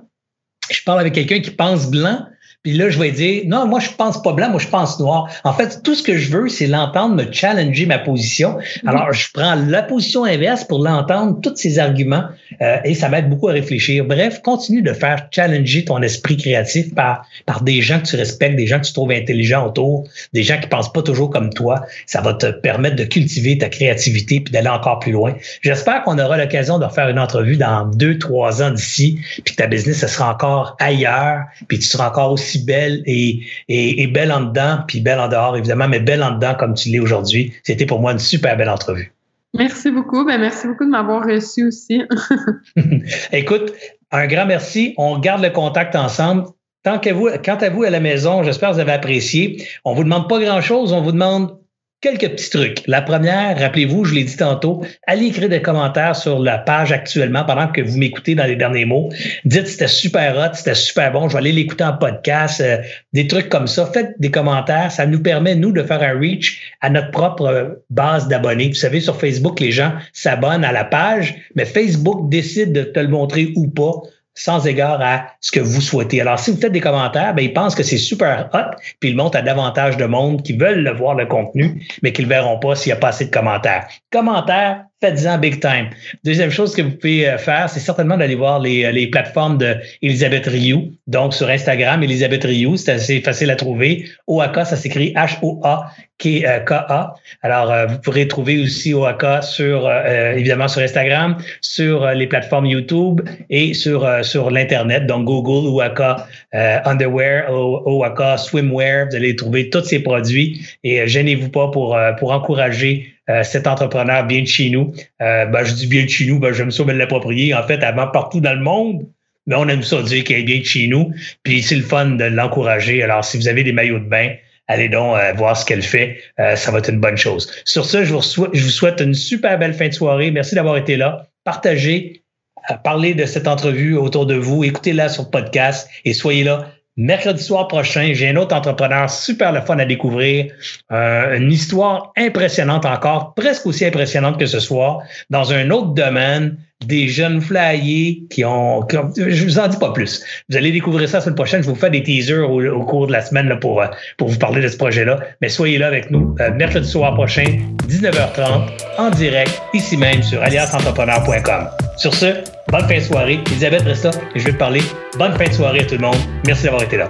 Je parle avec quelqu'un qui pense blanc. Puis là, je vais dire, non, moi, je pense pas blanc, moi, je pense noir. En fait, tout ce que je veux, c'est l'entendre me challenger ma position. Mhm. Alors, je prends la position inverse pour l'entendre, tous ces arguments, euh, et ça m'aide beaucoup à réfléchir. Bref, continue de faire challenger ton esprit créatif par, par des gens que tu respectes, des gens que tu trouves intelligents autour, des gens qui pensent pas toujours comme toi. Ça va te permettre de cultiver ta créativité puis d'aller encore plus loin. J'espère qu'on aura l'occasion de refaire une entrevue dans deux, trois ans d'ici, puis que ta business, ce sera encore ailleurs, puis tu seras encore aussi belle et, et, belle en dedans, puis belle en dehors, évidemment, mais belle en dedans comme tu l'es aujourd'hui. C'était pour moi une super belle entrevue. Merci beaucoup. Ben, merci beaucoup de m'avoir reçu aussi. Écoute, un grand merci. On garde le contact ensemble. Tant qu'à vous, quant à vous à la maison, j'espère que vous avez apprécié. On vous demande pas grand-chose. On vous demande quelques petits trucs. La première, rappelez-vous, je l'ai dit tantôt, allez écrire des commentaires sur la page actuellement pendant que vous m'écoutez dans les derniers mots. Dites c'était super hot, c'était super bon, je vais aller l'écouter en podcast, euh, des trucs comme ça. Faites des commentaires, ça nous permet, nous, de faire un reach à notre propre base d'abonnés. Vous savez, sur Facebook, les gens s'abonnent à la page, mais Facebook décide de te le montrer ou pas sans égard à ce que vous souhaitez. Alors, si vous faites des commentaires, ben, ils pensent que c'est super hot, puis ils montrent à davantage de monde qui veulent le voir, le contenu, mais qui ne le verront pas s'il n'y a pas assez de commentaires. Commentaires, faites-en big time. Deuxième chose que vous pouvez euh, faire, c'est certainement d'aller voir les, euh, les plateformes de Elisabeth Rioux. Donc, sur Instagram, Elisabeth Rioux, c'est assez facile à trouver. OAK, ça s'écrit H-O-A-K-A. Alors, euh, vous pourrez trouver aussi OAK sur, évidemment, sur Instagram, sur les plateformes YouTube et sur, sur l'Internet. Donc, Google, OAK Underwear, OAK Swimwear. Vous allez trouver tous ces produits et gênez-vous pas pour, pour encourager euh, cet entrepreneur bien de chez nous. Euh, ben, je dis bien de chez nous, ben, j'aime ça me l'approprier. En fait, avant partout dans le monde, mais on aime ça dire est bien de chez nous. Puis c'est le fun de l'encourager. Alors, si vous avez des maillots de bain, allez donc euh, voir ce qu'elle fait. ça va être une bonne chose. Sur ce, je vous, souhaite, je vous souhaite une super belle fin de soirée. Merci d'avoir été là. Partagez, parlez de cette entrevue autour de vous. Écoutez-la sur podcast et soyez là Mercredi soir prochain, j'ai un autre entrepreneur super le fun à découvrir. Euh, une histoire impressionnante encore, presque aussi impressionnante que ce soir, dans un autre domaine, des jeunes flyers qui ont... je vous en dis pas plus. Vous allez découvrir ça la semaine prochaine. Je vous fais des teasers au, cours de la semaine pour, euh, pour vous parler de ce projet-là. Mais soyez là avec nous euh, mercredi soir prochain, 19h30, en direct, ici même sur aliasentrepreneur.com. Sur ce, bonne fin de soirée. Elisabeth reste là et je vais te parler. Bonne fin de soirée à tout le monde. Merci d'avoir été là.